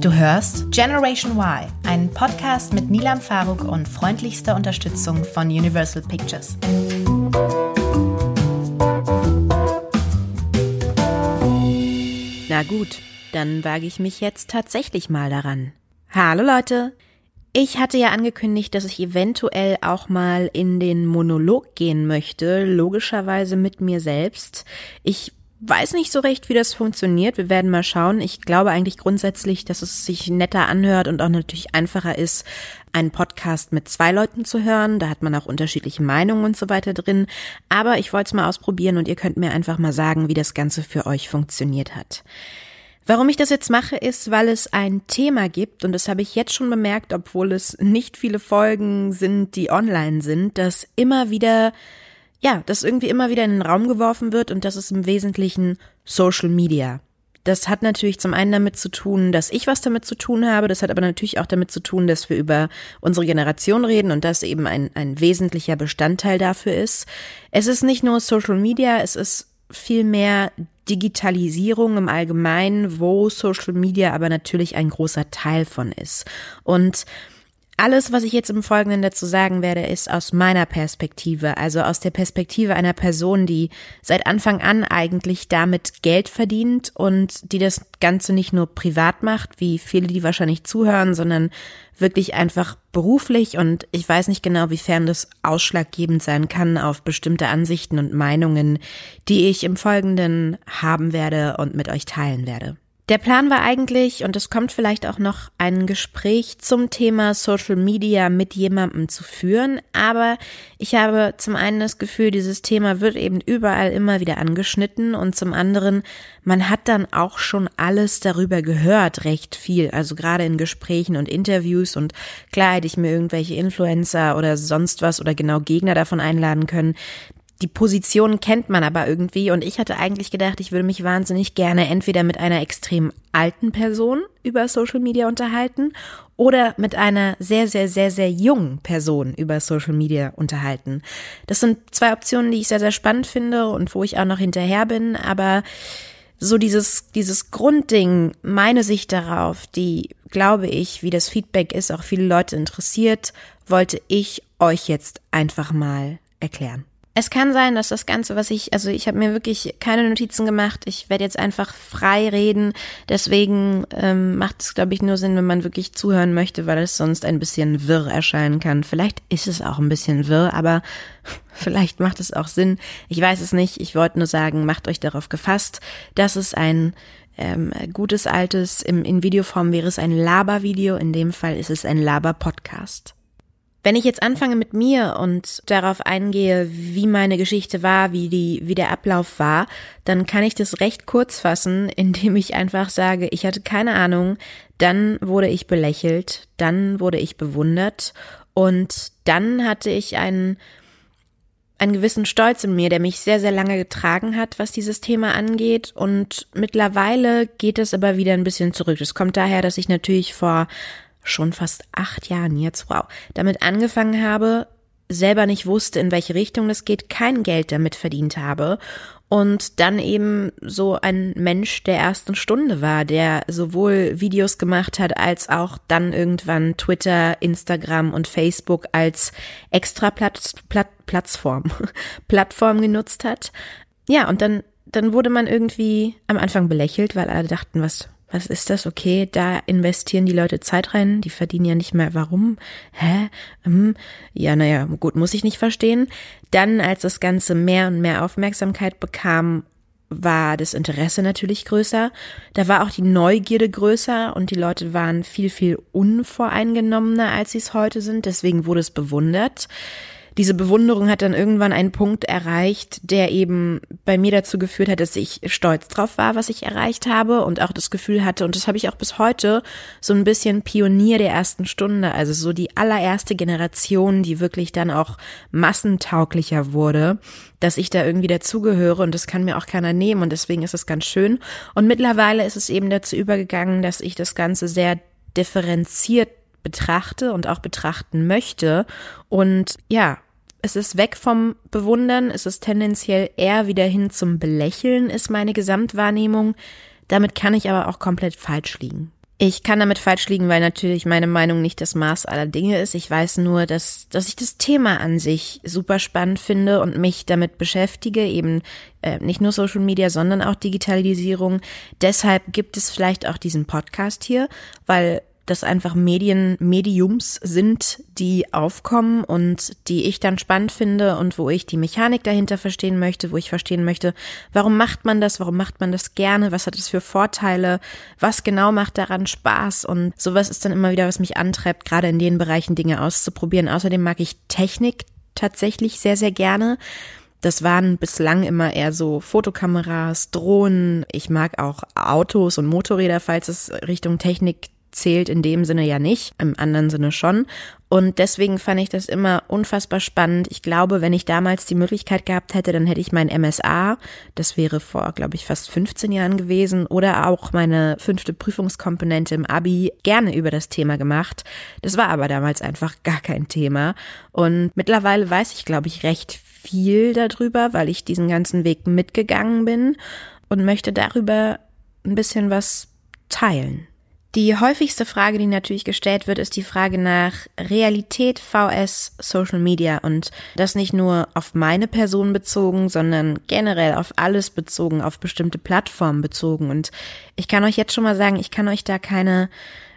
Du hörst Generation Y, einen Podcast mit Nilam Faruk und freundlichster Unterstützung von Universal Pictures. Na gut, dann wage ich mich jetzt tatsächlich mal daran. Hallo Leute! Ich hatte ja angekündigt, dass ich eventuell auch mal in den Monolog gehen möchte, logischerweise mit mir selbst. Ich weiß nicht so recht, wie das funktioniert. Wir werden mal schauen. Ich glaube eigentlich grundsätzlich, dass es sich netter anhört und auch natürlich einfacher ist, einen Podcast mit zwei Leuten zu hören. Da hat man auch unterschiedliche Meinungen und so weiter drin. Aber ich wollte es mal ausprobieren und ihr könnt mir einfach mal sagen, wie das Ganze für euch funktioniert hat. Warum ich das jetzt mache, ist, weil es ein Thema gibt, und das habe ich jetzt schon bemerkt, obwohl es nicht viele Folgen sind, die online sind, dass immer wieder, ja, das irgendwie immer wieder in den Raum geworfen wird und das ist im Wesentlichen Social Media. Das hat natürlich zum einen damit zu tun, dass ich was damit zu tun habe. Das hat aber natürlich auch damit zu tun, dass wir über unsere Generation reden und das eben ein, ein wesentlicher Bestandteil dafür ist. Es ist nicht nur Social Media, es ist vielmehr Digitalisierung im Allgemeinen, wo Social Media aber natürlich ein großer Teil von ist. Und alles, was ich jetzt im Folgenden dazu sagen werde, ist aus meiner Perspektive, also aus der Perspektive einer Person, die seit Anfang an eigentlich damit Geld verdient und die das Ganze nicht nur privat macht, wie viele, die wahrscheinlich zuhören, sondern wirklich einfach beruflich und ich weiß nicht genau, wiefern das ausschlaggebend sein kann auf bestimmte Ansichten und Meinungen, die ich im Folgenden haben werde und mit euch teilen werde. Der Plan war eigentlich, und es kommt vielleicht auch noch, ein Gespräch zum Thema Social Media mit jemandem zu führen, aber ich habe zum einen das Gefühl, dieses Thema wird eben überall immer wieder angeschnitten und zum anderen, man hat dann auch schon alles darüber gehört, recht viel, also gerade in Gesprächen und Interviews und klar hätte ich mir irgendwelche Influencer oder sonst was oder genau Gegner davon einladen können, die Position kennt man aber irgendwie und ich hatte eigentlich gedacht, ich würde mich wahnsinnig gerne entweder mit einer extrem alten Person über Social Media unterhalten oder mit einer sehr, sehr, sehr, sehr jungen Person über Social Media unterhalten. Das sind zwei Optionen, die ich sehr, sehr spannend finde und wo ich auch noch hinterher bin, aber so dieses, dieses Grundding, meine Sicht darauf, die, glaube ich, wie das Feedback ist, auch viele Leute interessiert, wollte ich euch jetzt einfach mal erklären. Es kann sein, dass das Ganze, was ich, also ich habe mir wirklich keine Notizen gemacht. Ich werde jetzt einfach frei reden. Deswegen ähm, macht es, glaube ich, nur Sinn, wenn man wirklich zuhören möchte, weil es sonst ein bisschen wirr erscheinen kann. Vielleicht ist es auch ein bisschen wirr, aber vielleicht macht es auch Sinn. Ich weiß es nicht. Ich wollte nur sagen, macht euch darauf gefasst, dass es ein ähm, gutes altes, im, in Videoform wäre es ein Laber-Video. In dem Fall ist es ein Laber-Podcast. Wenn ich jetzt anfange mit mir und darauf eingehe, wie meine Geschichte war, wie die, wie der Ablauf war, dann kann ich das recht kurz fassen, indem ich einfach sage, ich hatte keine Ahnung, dann wurde ich belächelt, dann wurde ich bewundert und dann hatte ich einen, einen gewissen Stolz in mir, der mich sehr, sehr lange getragen hat, was dieses Thema angeht. Und mittlerweile geht es aber wieder ein bisschen zurück. Das kommt daher, dass ich natürlich vor schon fast acht Jahren jetzt, wow, damit angefangen habe, selber nicht wusste, in welche Richtung das geht, kein Geld damit verdient habe und dann eben so ein Mensch der ersten Stunde war, der sowohl Videos gemacht hat, als auch dann irgendwann Twitter, Instagram und Facebook als extra Platz, Platt, Plattform, Plattform genutzt hat. Ja, und dann, dann wurde man irgendwie am Anfang belächelt, weil alle dachten, was, was ist das? Okay, da investieren die Leute Zeit rein, die verdienen ja nicht mehr. Warum? Hä? Hm. Ja, naja, gut, muss ich nicht verstehen. Dann, als das Ganze mehr und mehr Aufmerksamkeit bekam, war das Interesse natürlich größer. Da war auch die Neugierde größer und die Leute waren viel, viel unvoreingenommener, als sie es heute sind. Deswegen wurde es bewundert diese Bewunderung hat dann irgendwann einen Punkt erreicht, der eben bei mir dazu geführt hat, dass ich stolz drauf war, was ich erreicht habe und auch das Gefühl hatte, und das habe ich auch bis heute, so ein bisschen Pionier der ersten Stunde, also so die allererste Generation, die wirklich dann auch massentauglicher wurde, dass ich da irgendwie dazugehöre und das kann mir auch keiner nehmen und deswegen ist es ganz schön. Und mittlerweile ist es eben dazu übergegangen, dass ich das Ganze sehr differenziert betrachte und auch betrachten möchte. Und ja, es ist weg vom Bewundern, es ist tendenziell eher wieder hin zum Belächeln, ist meine Gesamtwahrnehmung. Damit kann ich aber auch komplett falsch liegen. Ich kann damit falsch liegen, weil natürlich meine Meinung nicht das Maß aller Dinge ist. Ich weiß nur, dass, dass ich das Thema an sich super spannend finde und mich damit beschäftige, eben äh, nicht nur Social Media, sondern auch Digitalisierung. Deshalb gibt es vielleicht auch diesen Podcast hier, weil das einfach Medien, Mediums sind, die aufkommen und die ich dann spannend finde und wo ich die Mechanik dahinter verstehen möchte, wo ich verstehen möchte, warum macht man das, warum macht man das gerne, was hat es für Vorteile, was genau macht daran Spaß und sowas ist dann immer wieder, was mich antreibt, gerade in den Bereichen Dinge auszuprobieren. Außerdem mag ich Technik tatsächlich sehr, sehr gerne. Das waren bislang immer eher so Fotokameras, Drohnen. Ich mag auch Autos und Motorräder, falls es Richtung Technik zählt in dem Sinne ja nicht, im anderen Sinne schon. Und deswegen fand ich das immer unfassbar spannend. Ich glaube, wenn ich damals die Möglichkeit gehabt hätte, dann hätte ich mein MSA, das wäre vor, glaube ich, fast 15 Jahren gewesen, oder auch meine fünfte Prüfungskomponente im Abi gerne über das Thema gemacht. Das war aber damals einfach gar kein Thema. Und mittlerweile weiß ich, glaube ich, recht viel darüber, weil ich diesen ganzen Weg mitgegangen bin und möchte darüber ein bisschen was teilen. Die häufigste Frage, die natürlich gestellt wird, ist die Frage nach Realität VS Social Media und das nicht nur auf meine Person bezogen, sondern generell auf alles bezogen, auf bestimmte Plattformen bezogen. Und ich kann euch jetzt schon mal sagen, ich kann euch da keine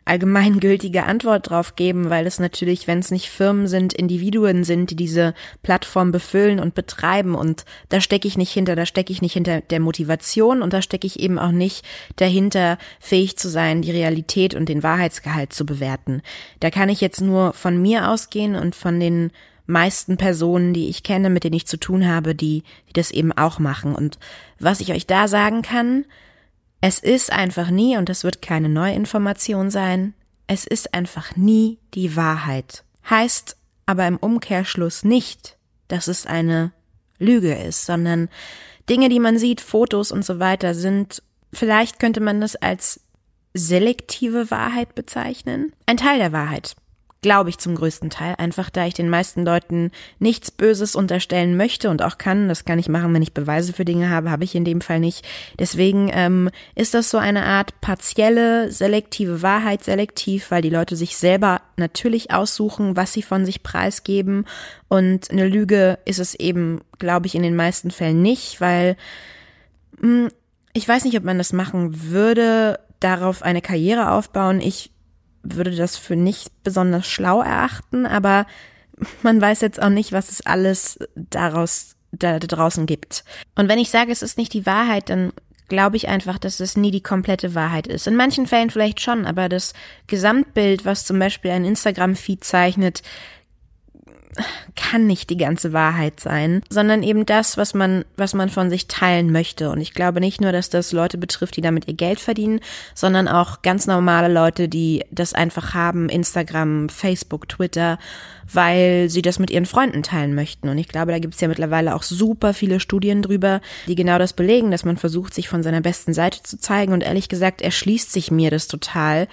allgemeingültige Antwort drauf geben, weil es natürlich, wenn es nicht Firmen sind, Individuen sind, die diese Plattform befüllen und betreiben und da stecke ich nicht hinter, da stecke ich nicht hinter der Motivation und da stecke ich eben auch nicht dahinter, fähig zu sein, die Realität und den Wahrheitsgehalt zu bewerten. Da kann ich jetzt nur von mir ausgehen und von den meisten Personen, die ich kenne, mit denen ich zu tun habe, die, die das eben auch machen. Und was ich euch da sagen kann, es ist einfach nie, und das wird keine Neuinformation sein, es ist einfach nie die Wahrheit. Heißt aber im Umkehrschluss nicht, dass es eine Lüge ist, sondern Dinge, die man sieht, Fotos und so weiter sind, vielleicht könnte man das als selektive Wahrheit bezeichnen. Ein Teil der Wahrheit. Glaube ich zum größten Teil, einfach da ich den meisten Leuten nichts Böses unterstellen möchte und auch kann. Das kann ich machen, wenn ich Beweise für Dinge habe, habe ich in dem Fall nicht. Deswegen ähm, ist das so eine Art partielle, selektive Wahrheit, selektiv, weil die Leute sich selber natürlich aussuchen, was sie von sich preisgeben. Und eine Lüge ist es eben, glaube ich, in den meisten Fällen nicht, weil mh, hm, ich weiß nicht, ob man das machen würde, darauf eine Karriere aufbauen. Ich würde das für nicht besonders schlau erachten, aber man weiß jetzt auch nicht, was es alles daraus da, da draußen gibt. Und wenn ich sage, es ist nicht die Wahrheit, dann glaube ich einfach, dass es nie die komplette Wahrheit ist. In manchen Fällen vielleicht schon, aber das Gesamtbild, was zum Beispiel ein Instagram-Feed zeichnet, kann nicht die ganze Wahrheit sein, sondern eben das, was man, was man von sich teilen möchte. Und ich glaube nicht nur, dass das Leute betrifft, die damit ihr Geld verdienen, sondern auch ganz normale Leute, die das einfach haben, Instagram, Facebook, Twitter, weil sie das mit ihren Freunden teilen möchten. Und ich glaube, da gibt es ja mittlerweile auch super viele Studien drüber, die genau das belegen, dass man versucht, sich von seiner besten Seite zu zeigen. Und ehrlich gesagt, erschließt sich mir das total,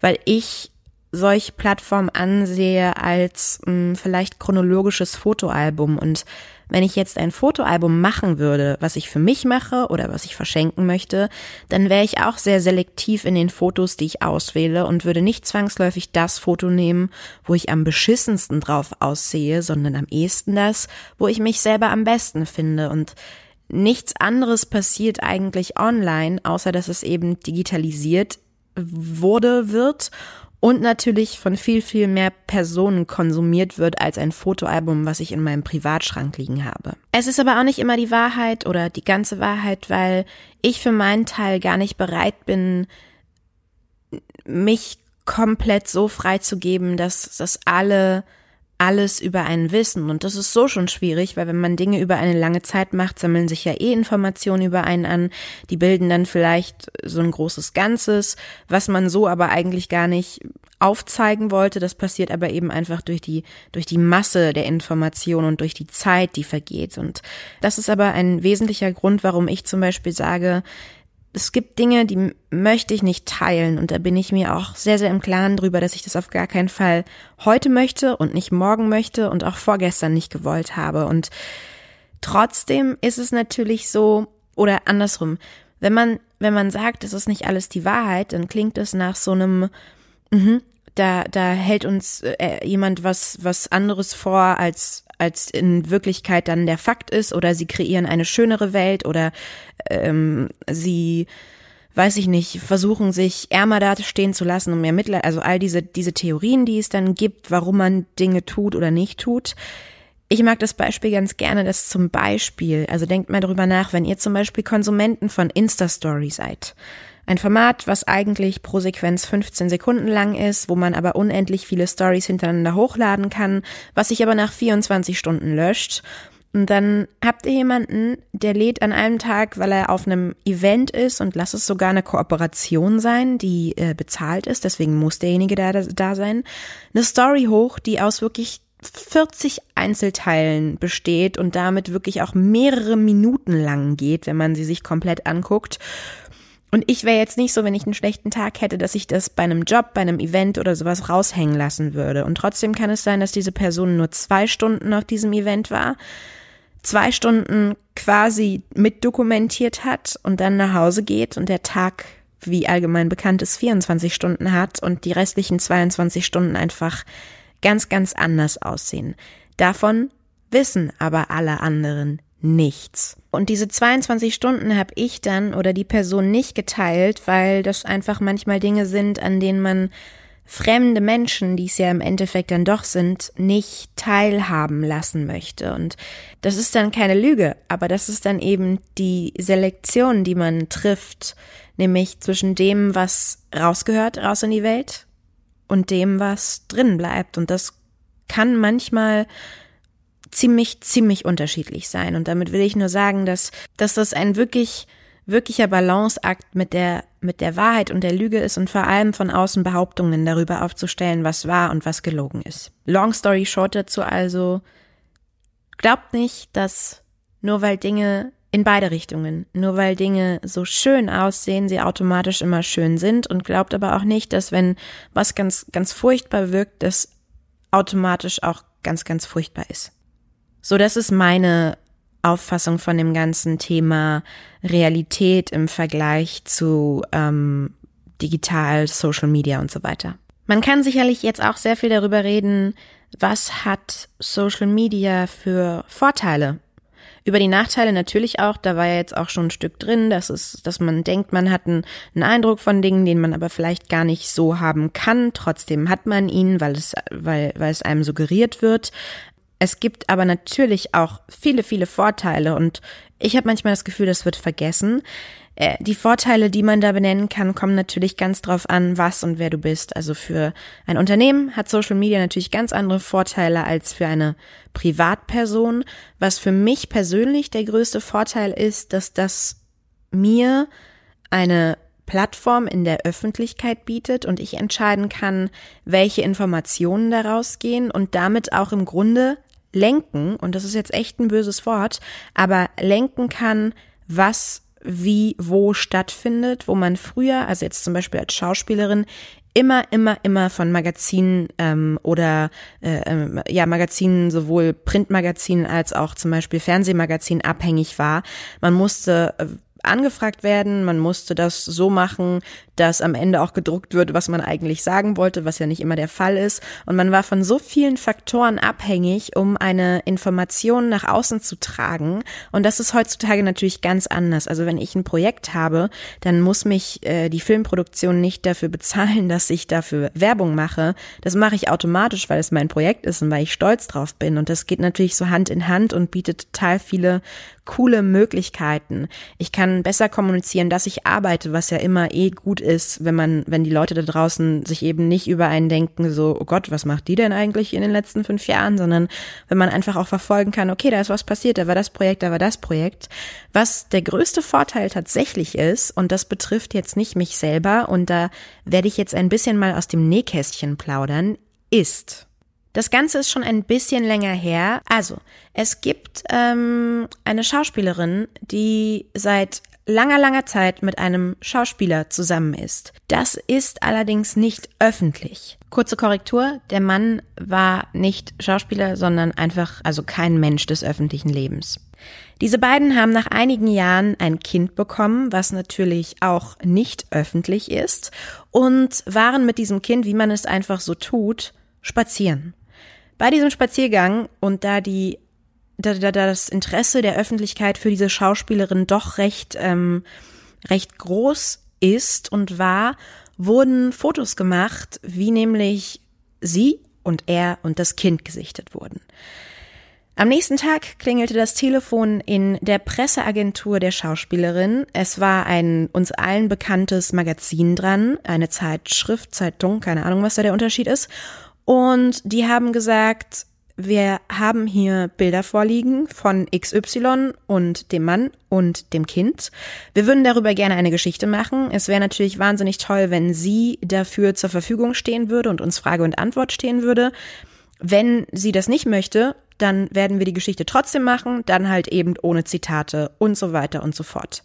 weil ich solche Plattformen ansehe als mh, hm, vielleicht chronologisches Fotoalbum. Und wenn ich jetzt ein Fotoalbum machen würde, was ich für mich mache oder was ich verschenken möchte, dann wäre ich auch sehr selektiv in den Fotos, die ich auswähle und würde nicht zwangsläufig das Foto nehmen, wo ich am beschissensten drauf aussehe, sondern am ehesten das, wo ich mich selber am besten finde. Und nichts anderes passiert eigentlich online, außer dass es eben digitalisiert wurde, wird und natürlich von viel, viel mehr Personen konsumiert wird als ein Fotoalbum, was ich in meinem Privatschrank liegen habe. Es ist aber auch nicht immer die Wahrheit oder die ganze Wahrheit, weil ich für meinen Teil gar nicht bereit bin, mich komplett so freizugeben, dass das alle alles über einen wissen. Und das ist so schon schwierig, weil wenn man Dinge über eine lange Zeit macht, sammeln sich ja eh Informationen über einen an. Die bilden dann vielleicht so ein großes Ganzes, was man so aber eigentlich gar nicht aufzeigen wollte. Das passiert aber eben einfach durch die, durch die Masse der Informationen und durch die Zeit, die vergeht. Und das ist aber ein wesentlicher Grund, warum ich zum Beispiel sage, es gibt Dinge, die möchte ich nicht teilen und da bin ich mir auch sehr, sehr im Klaren drüber, dass ich das auf gar keinen Fall heute möchte und nicht morgen möchte und auch vorgestern nicht gewollt habe. Und trotzdem ist es natürlich so, oder andersrum, wenn man, wenn man sagt, es ist nicht alles die Wahrheit, dann klingt es nach so einem, mh, da, da hält uns äh, jemand was, was anderes vor, als, als in Wirklichkeit dann der Fakt ist, oder sie kreieren eine schönere Welt, oder ähm, sie, weiß ich nicht, versuchen sich ärmer dastehen zu lassen und mehr Mitleid, also all diese, diese Theorien, die es dann gibt, warum man Dinge tut oder nicht tut. Ich mag das Beispiel ganz gerne, dass zum Beispiel, also denkt mal darüber nach, wenn ihr zum Beispiel Konsumenten von Insta-Story seid. Ein Format, was eigentlich pro Sequenz 15 Sekunden lang ist, wo man aber unendlich viele Stories hintereinander hochladen kann, was sich aber nach 24 Stunden löscht. Und dann habt ihr jemanden, der lädt an einem Tag, weil er auf einem Event ist und lass es sogar eine Kooperation sein, die äh, bezahlt ist, deswegen muss derjenige da, da sein, eine Story hoch, die aus wirklich 40 Einzelteilen besteht und damit wirklich auch mehrere Minuten lang geht, wenn man sie sich komplett anguckt. Und ich wäre jetzt nicht so, wenn ich einen schlechten Tag hätte, dass ich das bei einem Job, bei einem Event oder sowas raushängen lassen würde. Und trotzdem kann es sein, dass diese Person nur zwei Stunden auf diesem Event war, zwei Stunden quasi mitdokumentiert hat und dann nach Hause geht und der Tag, wie allgemein bekannt ist, 24 Stunden hat und die restlichen 22 Stunden einfach ganz, ganz anders aussehen. Davon wissen aber alle anderen nichts. Und diese 22 Stunden habe ich dann oder die Person nicht geteilt, weil das einfach manchmal Dinge sind, an denen man fremde Menschen, die es ja im Endeffekt dann doch sind, nicht teilhaben lassen möchte. Und das ist dann keine Lüge, aber das ist dann eben die Selektion, die man trifft, nämlich zwischen dem, was rausgehört, raus in die Welt und dem, was drin bleibt. Und das kann manchmal ziemlich, ziemlich unterschiedlich sein. Und damit will ich nur sagen, dass, dass das ein wirklich, wirklicher Balanceakt mit der, mit der Wahrheit und der Lüge ist und vor allem von außen Behauptungen darüber aufzustellen, was wahr und was gelogen ist. Long story short dazu also, glaubt nicht, dass nur weil Dinge in beide Richtungen, nur weil Dinge so schön aussehen, sie automatisch immer schön sind und glaubt aber auch nicht, dass wenn was ganz, ganz furchtbar wirkt, das automatisch auch ganz, ganz furchtbar ist. So, das ist meine Auffassung von dem ganzen Thema Realität im Vergleich zu ähm, digital, Social Media und so weiter. Man kann sicherlich jetzt auch sehr viel darüber reden, was hat Social Media für Vorteile über die Nachteile natürlich auch, da war ja jetzt auch schon ein Stück drin, dass es, dass man denkt, man hat einen, einen Eindruck von Dingen, den man aber vielleicht gar nicht so haben kann. Trotzdem hat man ihn, weil es, weil, weil es einem suggeriert wird. Es gibt aber natürlich auch viele, viele Vorteile und ich habe manchmal das Gefühl, das wird vergessen. Äh, die Vorteile, die man da benennen kann, kommen natürlich ganz drauf an, was und wer du bist. Also für ein Unternehmen hat Social Media natürlich ganz andere Vorteile als für eine Privatperson. Was für mich persönlich der größte Vorteil ist, dass das mir eine Plattform in der Öffentlichkeit bietet und ich entscheiden kann, welche Informationen daraus gehen und damit auch im Grunde lenken, und das ist jetzt echt ein böses Wort, aber lenken kann, was wie wo stattfindet, wo man früher, also jetzt zum Beispiel als Schauspielerin, immer, immer, immer von Magazinen ähm, oder äh, ähm, ja Magazinen, sowohl Printmagazinen als auch zum Beispiel Fernsehmagazinen abhängig war. Man musste äh, angefragt werden, man musste das so machen, dass am Ende auch gedruckt wird, was man eigentlich sagen wollte, was ja nicht immer der Fall ist. Und man war von so vielen Faktoren abhängig, um eine Information nach außen zu tragen. Und das ist heutzutage natürlich ganz anders. Also wenn ich ein Projekt habe, dann muss mich äh, die Filmproduktion nicht dafür bezahlen, dass ich dafür Werbung mache. Das mache ich automatisch, weil es mein Projekt ist und weil ich stolz drauf bin. Und das geht natürlich so Hand in Hand und bietet total viele coole Möglichkeiten. Ich kann besser kommunizieren, dass ich arbeite, was ja immer eh gut ist, wenn man, wenn die Leute da draußen sich eben nicht über einen denken, so, oh Gott, was macht die denn eigentlich in den letzten fünf Jahren, sondern wenn man einfach auch verfolgen kann, okay, da ist was passiert, da war das Projekt, da war das Projekt. Was der größte Vorteil tatsächlich ist, und das betrifft jetzt nicht mich selber, und da werde ich jetzt ein bisschen mal aus dem Nähkästchen plaudern, ist, das Ganze ist schon ein bisschen länger her. Also, es gibt ähm, eine Schauspielerin, die seit langer, langer Zeit mit einem Schauspieler zusammen ist. Das ist allerdings nicht öffentlich. Kurze Korrektur, der Mann war nicht Schauspieler, sondern einfach, also kein Mensch des öffentlichen Lebens. Diese beiden haben nach einigen Jahren ein Kind bekommen, was natürlich auch nicht öffentlich ist, und waren mit diesem Kind, wie man es einfach so tut, spazieren. Bei diesem Spaziergang und da die da, da, da das Interesse der Öffentlichkeit für diese Schauspielerin doch recht ähm, recht groß ist und war, wurden Fotos gemacht, wie nämlich sie und er und das Kind gesichtet wurden. Am nächsten Tag klingelte das Telefon in der Presseagentur der Schauspielerin. Es war ein uns allen bekanntes Magazin dran, eine Zeitschrift, Zeitung, keine Ahnung, was da der Unterschied ist. Und die haben gesagt, wir haben hier Bilder vorliegen von XY und dem Mann und dem Kind. Wir würden darüber gerne eine Geschichte machen. Es wäre natürlich wahnsinnig toll, wenn sie dafür zur Verfügung stehen würde und uns Frage und Antwort stehen würde. Wenn sie das nicht möchte, dann werden wir die Geschichte trotzdem machen, dann halt eben ohne Zitate und so weiter und so fort.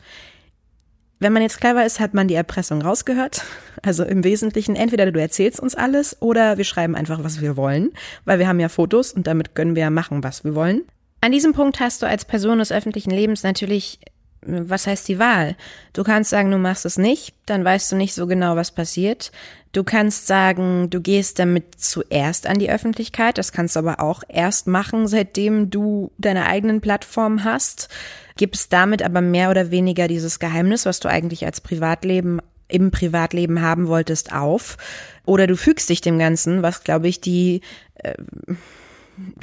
Wenn man jetzt clever ist, hat man die Erpressung rausgehört. Also im Wesentlichen, entweder du erzählst uns alles oder wir schreiben einfach, was wir wollen, weil wir haben ja Fotos und damit können wir ja machen, was wir wollen. An diesem Punkt hast du als Person des öffentlichen Lebens natürlich, was heißt die Wahl? Du kannst sagen, du machst es nicht, dann weißt du nicht so genau, was passiert. Du kannst sagen, du gehst damit zuerst an die Öffentlichkeit, das kannst du aber auch erst machen, seitdem du deine eigenen Plattformen hast gibst damit aber mehr oder weniger dieses Geheimnis, was du eigentlich als Privatleben im Privatleben haben wolltest, auf. Oder du fügst dich dem Ganzen, was, glaube ich, die äh,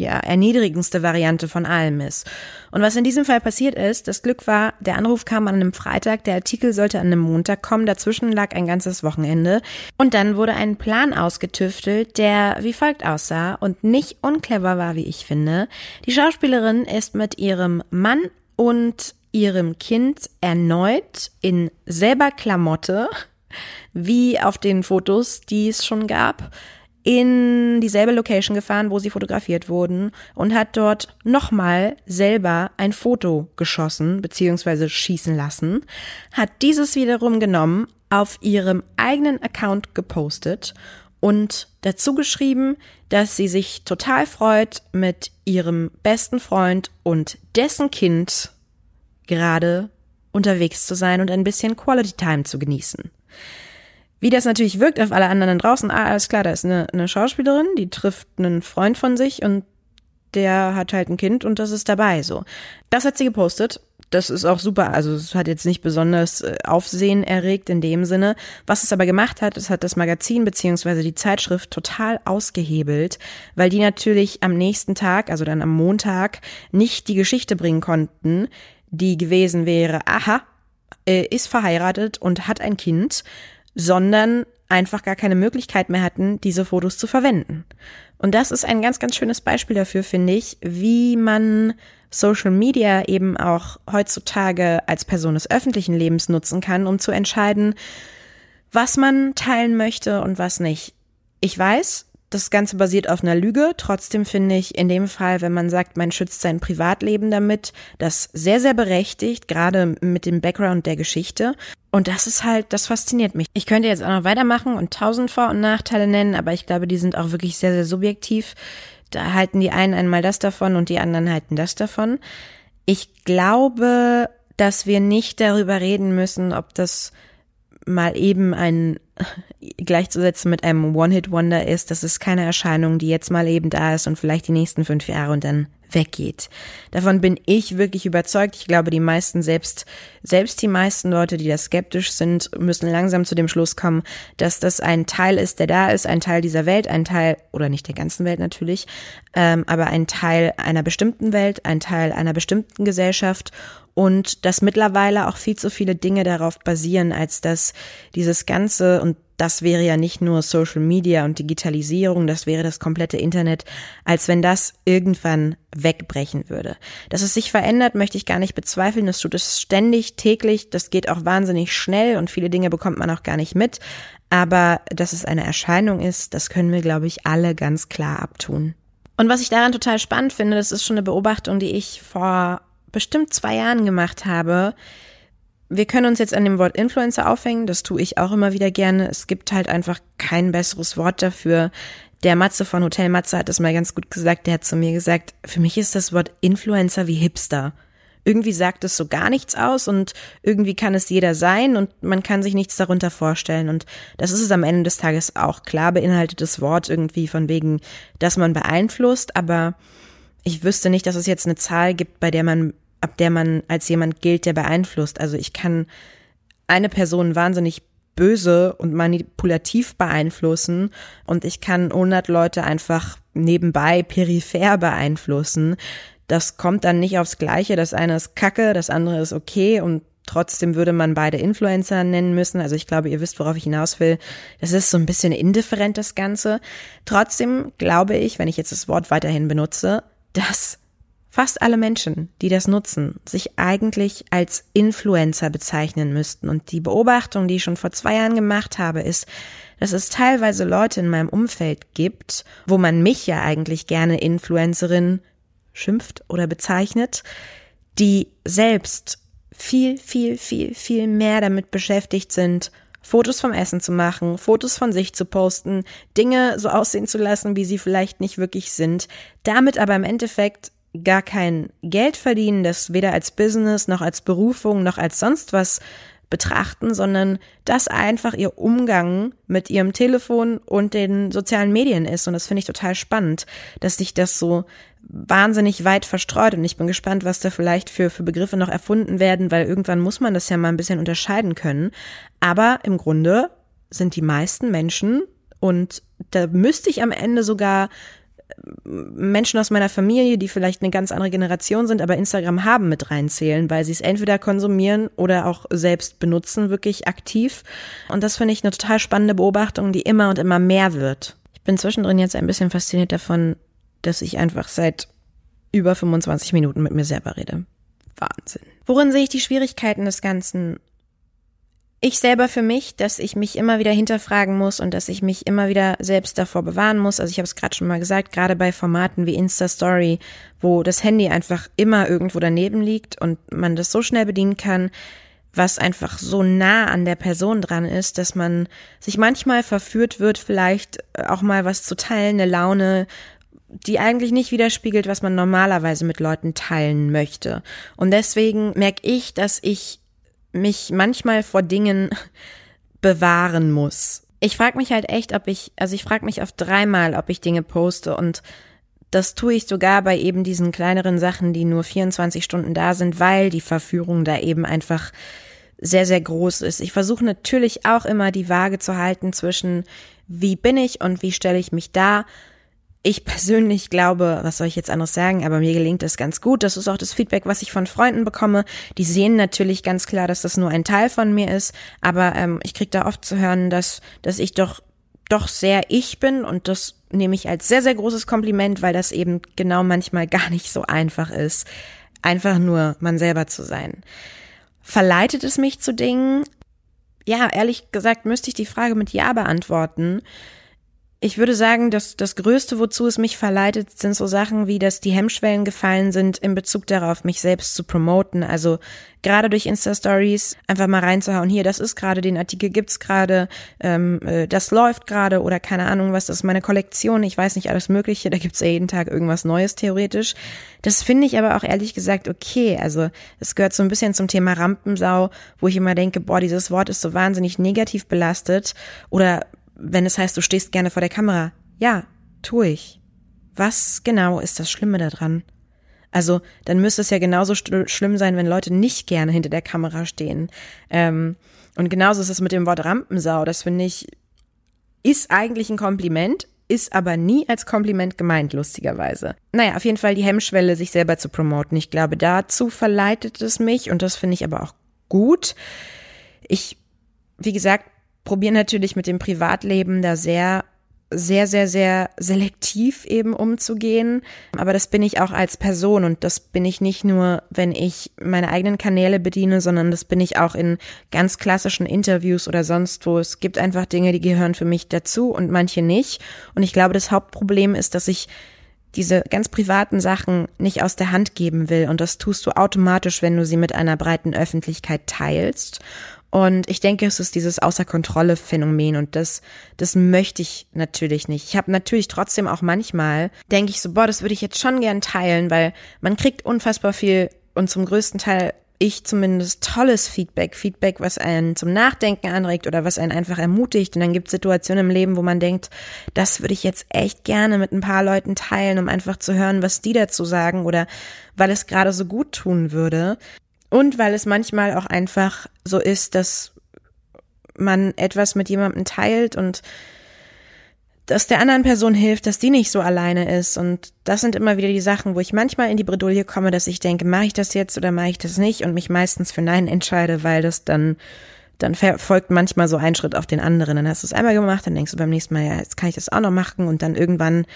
ja, erniedrigendste Variante von allem ist. Und was in diesem Fall passiert ist, das Glück war, der Anruf kam an einem Freitag, der Artikel sollte an einem Montag kommen, dazwischen lag ein ganzes Wochenende. Und dann wurde ein Plan ausgetüftelt, der wie folgt aussah und nicht unclever war, wie ich finde. Die Schauspielerin ist mit ihrem Mann und ihrem Kind erneut in selber Klamotte, wie auf den Fotos, die es schon gab, in dieselbe Location gefahren, wo sie fotografiert wurden und hat dort nochmal selber ein Foto geschossen bzw. schießen lassen, hat dieses wiederum genommen, auf ihrem eigenen Account gepostet und dazu geschrieben, dass sie sich total freut, mit ihrem besten Freund und dessen Kind gerade unterwegs zu sein und ein bisschen Quality Time zu genießen. Wie das natürlich wirkt auf alle anderen draußen, ah, alles klar, da ist eine, eine Schauspielerin, die trifft einen Freund von sich und der hat halt ein Kind und das ist dabei, so. Das hat sie gepostet das ist auch super. Also es hat jetzt nicht besonders äh, Aufsehen erregt in dem Sinne. Was es aber gemacht hat, es hat das Magazin beziehungsweise die Zeitschrift total ausgehebelt, weil die natürlich am nächsten Tag, also dann am Montag, nicht die Geschichte bringen konnten, die gewesen wäre, aha, äh, ist verheiratet und hat ein Kind, sondern einfach gar keine Möglichkeit mehr hatten, diese Fotos zu verwenden. Und das ist ein ganz, ganz schönes Beispiel dafür, finde ich, wie man Social Media eben auch heutzutage als Person des öffentlichen Lebens nutzen kann, um zu entscheiden, was man teilen möchte und was nicht. Ich weiß, das Ganze basiert auf einer Lüge. Trotzdem finde ich in dem Fall, wenn man sagt, man schützt sein Privatleben damit, das sehr, sehr berechtigt, gerade mit dem Background der Geschichte. Und das ist halt, das fasziniert mich. Ich könnte jetzt auch noch weitermachen und tausend Vor- und Nachteile nennen, aber ich glaube, die sind auch wirklich sehr, sehr subjektiv. Da halten die einen einmal das davon und die anderen halten das davon. Ich glaube, dass wir nicht darüber reden müssen, ob das mal eben ein gleichzusetzen mit einem One-Hit-Wonder ist. Das ist keine Erscheinung, die jetzt mal eben da ist und vielleicht die nächsten fünf Jahre und dann weggeht. Davon bin ich wirklich überzeugt. Ich glaube, die meisten selbst, selbst die meisten Leute, die da skeptisch sind, müssen langsam zu dem Schluss kommen, dass das ein Teil ist, der da ist, ein Teil dieser Welt, ein Teil, oder nicht der ganzen Welt natürlich, ähm, aber ein Teil einer bestimmten Welt, ein Teil einer bestimmten Gesellschaft und dass mittlerweile auch viel zu viele Dinge darauf basieren, als dass dieses Ganze, und das wäre ja nicht nur Social Media und Digitalisierung, das wäre das komplette Internet, als wenn das irgendwann wegbrechen würde. Dass es sich verändert, möchte ich gar nicht bezweifeln. Das tut es ständig, täglich, das geht auch wahnsinnig schnell und viele Dinge bekommt man auch gar nicht mit. Aber dass es eine Erscheinung ist, das können wir, glaube ich, alle ganz klar abtun. Und was ich daran total spannend finde, das ist schon eine Beobachtung, die ich vor bestimmt zwei Jahren gemacht habe. Wir können uns jetzt an dem Wort Influencer aufhängen, das tue ich auch immer wieder gerne. Es gibt halt einfach kein besseres Wort dafür. Der Matze von Hotel Matze hat das mal ganz gut gesagt. Der hat zu mir gesagt, für mich ist das Wort Influencer wie Hipster. irgendwie sagt es so gar nichts aus und irgendwie kann es jeder sein und man kann sich nichts darunter vorstellen. Und das ist es am Ende des Tages auch. Klar beinhaltet das Wort irgendwie von wegen, dass man beeinflusst, aber ich wüsste nicht, dass es jetzt eine Zahl gibt, bei der man, ab der man als jemand gilt, der beeinflusst. Also ich kann eine Person wahnsinnig böse und manipulativ beeinflussen und ich kann 100 Leute einfach nebenbei peripher beeinflussen das kommt dann nicht aufs Gleiche. Das eine ist Kacke, das andere ist okay und trotzdem würde man beide Influencer nennen müssen. Also ich glaube, ihr wisst, worauf ich hinaus will. Das ist so ein bisschen indifferent, das Ganze. Trotzdem glaube ich, wenn ich jetzt das Wort weiterhin benutze, dass fast alle Menschen, die das nutzen, sich eigentlich als Influencer bezeichnen müssten. Und die Beobachtung, die ich schon vor zwei Jahren gemacht habe, ist, dass es teilweise Leute in meinem Umfeld gibt, wo man mich ja eigentlich gerne Influencerin schimpft oder bezeichnet, die selbst viel, viel, viel, viel mehr damit beschäftigt sind, Fotos vom Essen zu machen, Fotos von sich zu posten, Dinge so aussehen zu lassen, wie sie vielleicht nicht wirklich sind, damit aber im Endeffekt gar kein Geld verdienen, das weder als Business noch als Berufung noch als sonst was betrachten, sondern das einfach ihr Umgang mit ihrem Telefon und den sozialen Medien ist. Und das finde ich total spannend, dass sich das so wahnsinnig weit verstreut. Und ich bin gespannt, was da vielleicht für, für Begriffe noch erfunden werden, weil irgendwann muss man das ja mal ein bisschen unterscheiden können. Aber im Grunde sind die meisten Menschen und da müsste ich am Ende sogar Menschen aus meiner Familie, die vielleicht eine ganz andere Generation sind, aber Instagram haben mit reinzählen, weil sie es entweder konsumieren oder auch selbst benutzen, wirklich aktiv. Und das finde ich eine total spannende Beobachtung, die immer und immer mehr wird. Ich bin zwischendrin jetzt ein bisschen fasziniert davon, dass ich einfach seit über 25 Minuten mit mir selber rede. Wahnsinn. Worin sehe ich die Schwierigkeiten des Ganzen? ich selber für mich, dass ich mich immer wieder hinterfragen muss und dass ich mich immer wieder selbst davor bewahren muss. Also ich habe es gerade schon mal gesagt, gerade bei Formaten wie Insta Story, wo das Handy einfach immer irgendwo daneben liegt und man das so schnell bedienen kann, was einfach so nah an der Person dran ist, dass man sich manchmal verführt wird, vielleicht auch mal was zu teilen, eine Laune, die eigentlich nicht widerspiegelt, was man normalerweise mit Leuten teilen möchte. Und deswegen merke ich, dass ich mich manchmal vor Dingen bewahren muss. Ich frage mich halt echt, ob ich, also ich frage mich oft dreimal, ob ich Dinge poste und das tue ich sogar bei eben diesen kleineren Sachen, die nur 24 Stunden da sind, weil die Verführung da eben einfach sehr, sehr groß ist. Ich versuche natürlich auch immer die Waage zu halten zwischen wie bin ich und wie stelle ich mich da ich persönlich glaube, was soll ich jetzt anderes sagen, aber mir gelingt es ganz gut. Das ist auch das Feedback, was ich von Freunden bekomme. Die sehen natürlich ganz klar, dass das nur ein Teil von mir ist, aber ähm, ich kriege da oft zu hören, dass, dass ich doch doch sehr ich bin und das nehme ich als sehr, sehr großes Kompliment, weil das eben genau manchmal gar nicht so einfach ist, einfach nur man selber zu sein. Verleitet es mich zu Dingen? Ja, ehrlich gesagt müsste ich die Frage mit Ja beantworten. Ich würde sagen, dass das Größte, wozu es mich verleitet, sind so Sachen wie, dass die Hemmschwellen gefallen sind in Bezug darauf, mich selbst zu promoten. Also gerade durch Insta-Stories einfach mal reinzuhauen, hier, das ist gerade, den Artikel gibt's gerade, ähm, äh, das läuft gerade oder keine Ahnung was, das ist meine Kollektion, ich weiß nicht alles Mögliche, da gibt's ja jeden Tag irgendwas Neues theoretisch. Das finde ich aber auch ehrlich gesagt okay. Also es gehört so ein bisschen zum Thema Rampensau, wo ich immer denke, boah, dieses Wort ist so wahnsinnig negativ belastet oder wenn es heißt, du stehst gerne vor der Kamera. Ja, tue ich. Was genau ist das Schlimme daran? Also, dann müsste es ja genauso schlimm sein, wenn Leute nicht gerne hinter der Kamera stehen. Ähm, und genauso ist es mit dem Wort Rampensau. Das finde ich, ist eigentlich ein Kompliment, ist aber nie als Kompliment gemeint, lustigerweise. Naja, auf jeden Fall die Hemmschwelle, sich selber zu promoten. Ich glaube, dazu verleitet es mich und das finde ich aber auch gut. Ich, wie gesagt, probiere natürlich mit dem Privatleben da sehr sehr, sehr, sehr selektiv eben umzugehen. Aber das bin ich auch als Person und das bin ich nicht nur, wenn ich meine eigenen Kanäle bediene, sondern das bin ich auch in ganz klassischen Interviews oder sonst wo. Es gibt einfach Dinge, die gehören für mich dazu und manche nicht. Und ich glaube, das Hauptproblem ist, dass ich diese ganz privaten Sachen nicht aus der Hand geben will. Und das tust du automatisch, wenn du sie mit einer breiten Öffentlichkeit teilst. Und ich denke, es ist dieses Außer Kontrolle Phänomen und das, das möchte ich natürlich nicht. Ich habe natürlich trotzdem auch manchmal, denke ich so, boah, das würde ich jetzt schon gern teilen, weil man kriegt unfassbar viel und zum größten Teil ich zumindest tolles Feedback, Feedback, was einen zum Nachdenken anregt oder was einen einfach ermutigt. Und dann gibt es Situationen im Leben, wo man denkt, das würde ich jetzt echt gerne mit ein paar Leuten teilen, um einfach zu hören, was die dazu sagen oder weil es gerade so gut tun würde. Und weil es manchmal auch einfach so ist, dass man etwas mit jemandem teilt und dass der anderen Person hilft, dass die nicht so alleine ist. Und das sind immer wieder die Sachen, wo ich manchmal in die Bredouille komme, dass ich denke, mache ich das jetzt oder mache ich das nicht und mich meistens für Nein entscheide, weil das dann, dann folgt manchmal so ein Schritt auf den anderen. Dann hast du es einmal gemacht, dann denkst du beim nächsten Mal, ja, jetzt kann ich das auch noch machen und dann irgendwann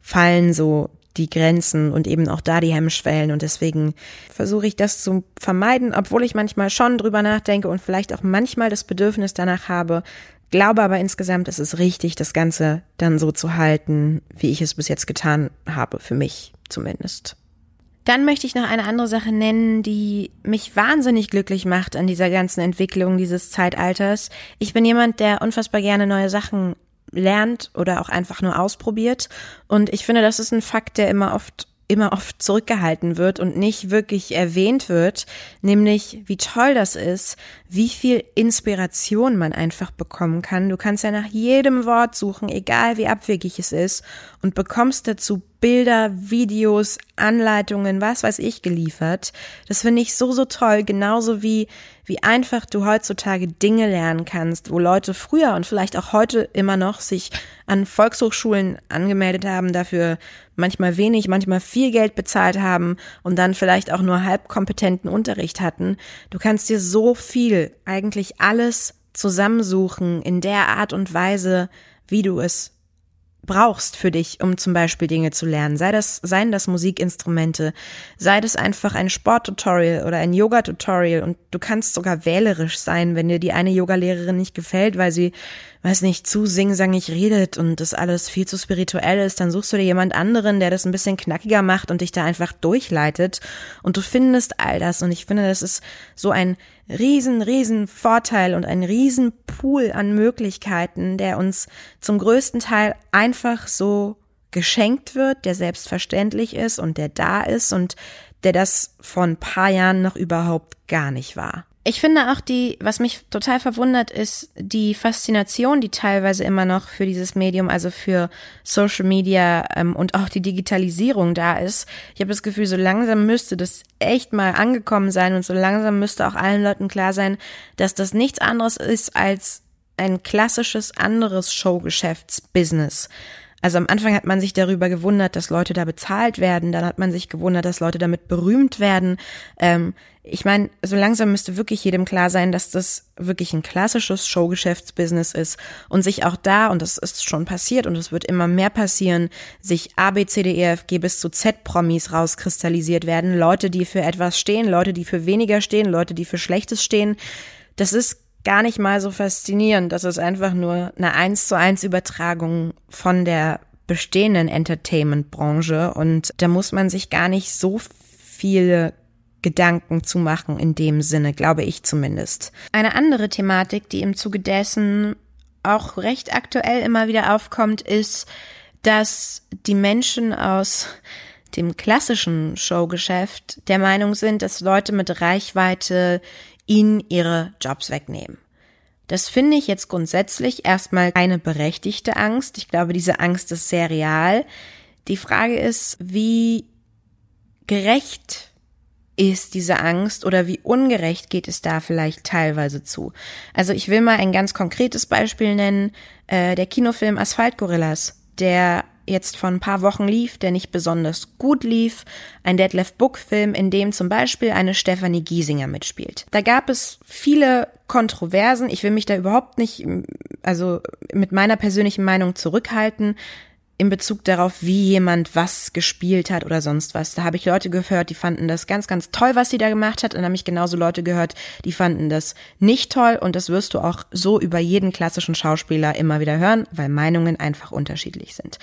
fallen so die Grenzen und eben auch da die Hemmschwellen und deswegen versuche ich das zu vermeiden, obwohl ich manchmal schon drüber nachdenke und vielleicht auch manchmal das Bedürfnis danach habe, glaube aber insgesamt ist es richtig, das Ganze dann so zu halten, wie ich es bis jetzt getan habe, für mich zumindest. Dann möchte ich noch eine andere Sache nennen, die mich wahnsinnig glücklich macht an dieser ganzen Entwicklung dieses Zeitalters. Ich bin jemand, der unfassbar gerne neue Sachen lernt oder auch einfach nur ausprobiert. Und ich finde, das ist ein Fakt, der immer oft immer oft zurückgehalten wird und nicht wirklich erwähnt wird, nämlich wie toll das ist, wie viel Inspiration man einfach bekommen kann. Du kannst ja nach jedem Wort suchen, egal wie abwegig es ist, und bekommst dazu Bilder, Videos, Anleitungen, was weiß ich geliefert. Das finde ich so, so toll, genauso wie, wie einfach du heutzutage Dinge lernen kannst, wo Leute früher und vielleicht auch heute immer noch sich an Volkshochschulen angemeldet haben, dafür manchmal wenig, manchmal viel Geld bezahlt haben und dann vielleicht auch nur halbkompetenten Unterricht hatten. Du kannst dir so viel, eigentlich alles zusammensuchen in der Art und Weise, wie du es brauchst für dich, um zum Beispiel Dinge zu lernen. Sei das, seien das Musikinstrumente, sei das einfach ein Sporttutorial oder ein Yoga-Tutorial. Und du kannst sogar wählerisch sein, wenn dir die eine Yogalehrerin nicht gefällt, weil sie weiß nicht, zu singsangig redet und das alles viel zu spirituell ist, dann suchst du dir jemand anderen, der das ein bisschen knackiger macht und dich da einfach durchleitet. Und du findest all das. Und ich finde, das ist so ein riesen, riesen Vorteil und ein riesen Pool an Möglichkeiten, der uns zum größten Teil einfach so geschenkt wird, der selbstverständlich ist und der da ist und der das vor ein paar Jahren noch überhaupt gar nicht war. Ich finde auch die, was mich total verwundert, ist die Faszination, die teilweise immer noch für dieses Medium, also für Social Media ähm, und auch die Digitalisierung da ist. Ich habe das Gefühl, so langsam müsste das echt mal angekommen sein und so langsam müsste auch allen Leuten klar sein, dass das nichts anderes ist als ein klassisches anderes Showgeschäftsbusiness. Also am Anfang hat man sich darüber gewundert, dass Leute da bezahlt werden, dann hat man sich gewundert, dass Leute damit berühmt werden. Ähm, ich meine, so langsam müsste wirklich jedem klar sein, dass das wirklich ein klassisches Showgeschäftsbusiness ist und sich auch da, und das ist schon passiert und es wird immer mehr passieren, sich A, B, C, D, E, F, G bis zu Z-Promis rauskristallisiert werden. Leute, die für etwas stehen, Leute, die für weniger stehen, Leute, die für Schlechtes stehen. Das ist gar nicht mal so faszinierend. Das ist einfach nur eine eins zu eins Übertragung von der bestehenden Entertainment-Branche und da muss man sich gar nicht so viele Gedanken zu machen in dem Sinne, glaube ich zumindest. Eine andere Thematik, die im Zuge dessen auch recht aktuell immer wieder aufkommt, ist, dass die Menschen aus dem klassischen Showgeschäft der Meinung sind, dass Leute mit Reichweite ihnen ihre Jobs wegnehmen. Das finde ich jetzt grundsätzlich erstmal eine berechtigte Angst. Ich glaube, diese Angst ist sehr real. Die Frage ist, wie gerecht ist diese Angst oder wie ungerecht geht es da vielleicht teilweise zu? Also ich will mal ein ganz konkretes Beispiel nennen. Äh, der Kinofilm Asphalt Gorillas, der jetzt vor ein paar Wochen lief, der nicht besonders gut lief. Ein Detlef Book-Film, in dem zum Beispiel eine Stephanie Giesinger mitspielt. Da gab es viele Kontroversen. Ich will mich da überhaupt nicht, also mit meiner persönlichen Meinung zurückhalten in Bezug darauf, wie jemand was gespielt hat oder sonst was. Da habe ich Leute gehört, die fanden das ganz, ganz toll, was sie da gemacht hat. Und dann habe ich genauso Leute gehört, die fanden das nicht toll. Und das wirst du auch so über jeden klassischen Schauspieler immer wieder hören, weil Meinungen einfach unterschiedlich sind.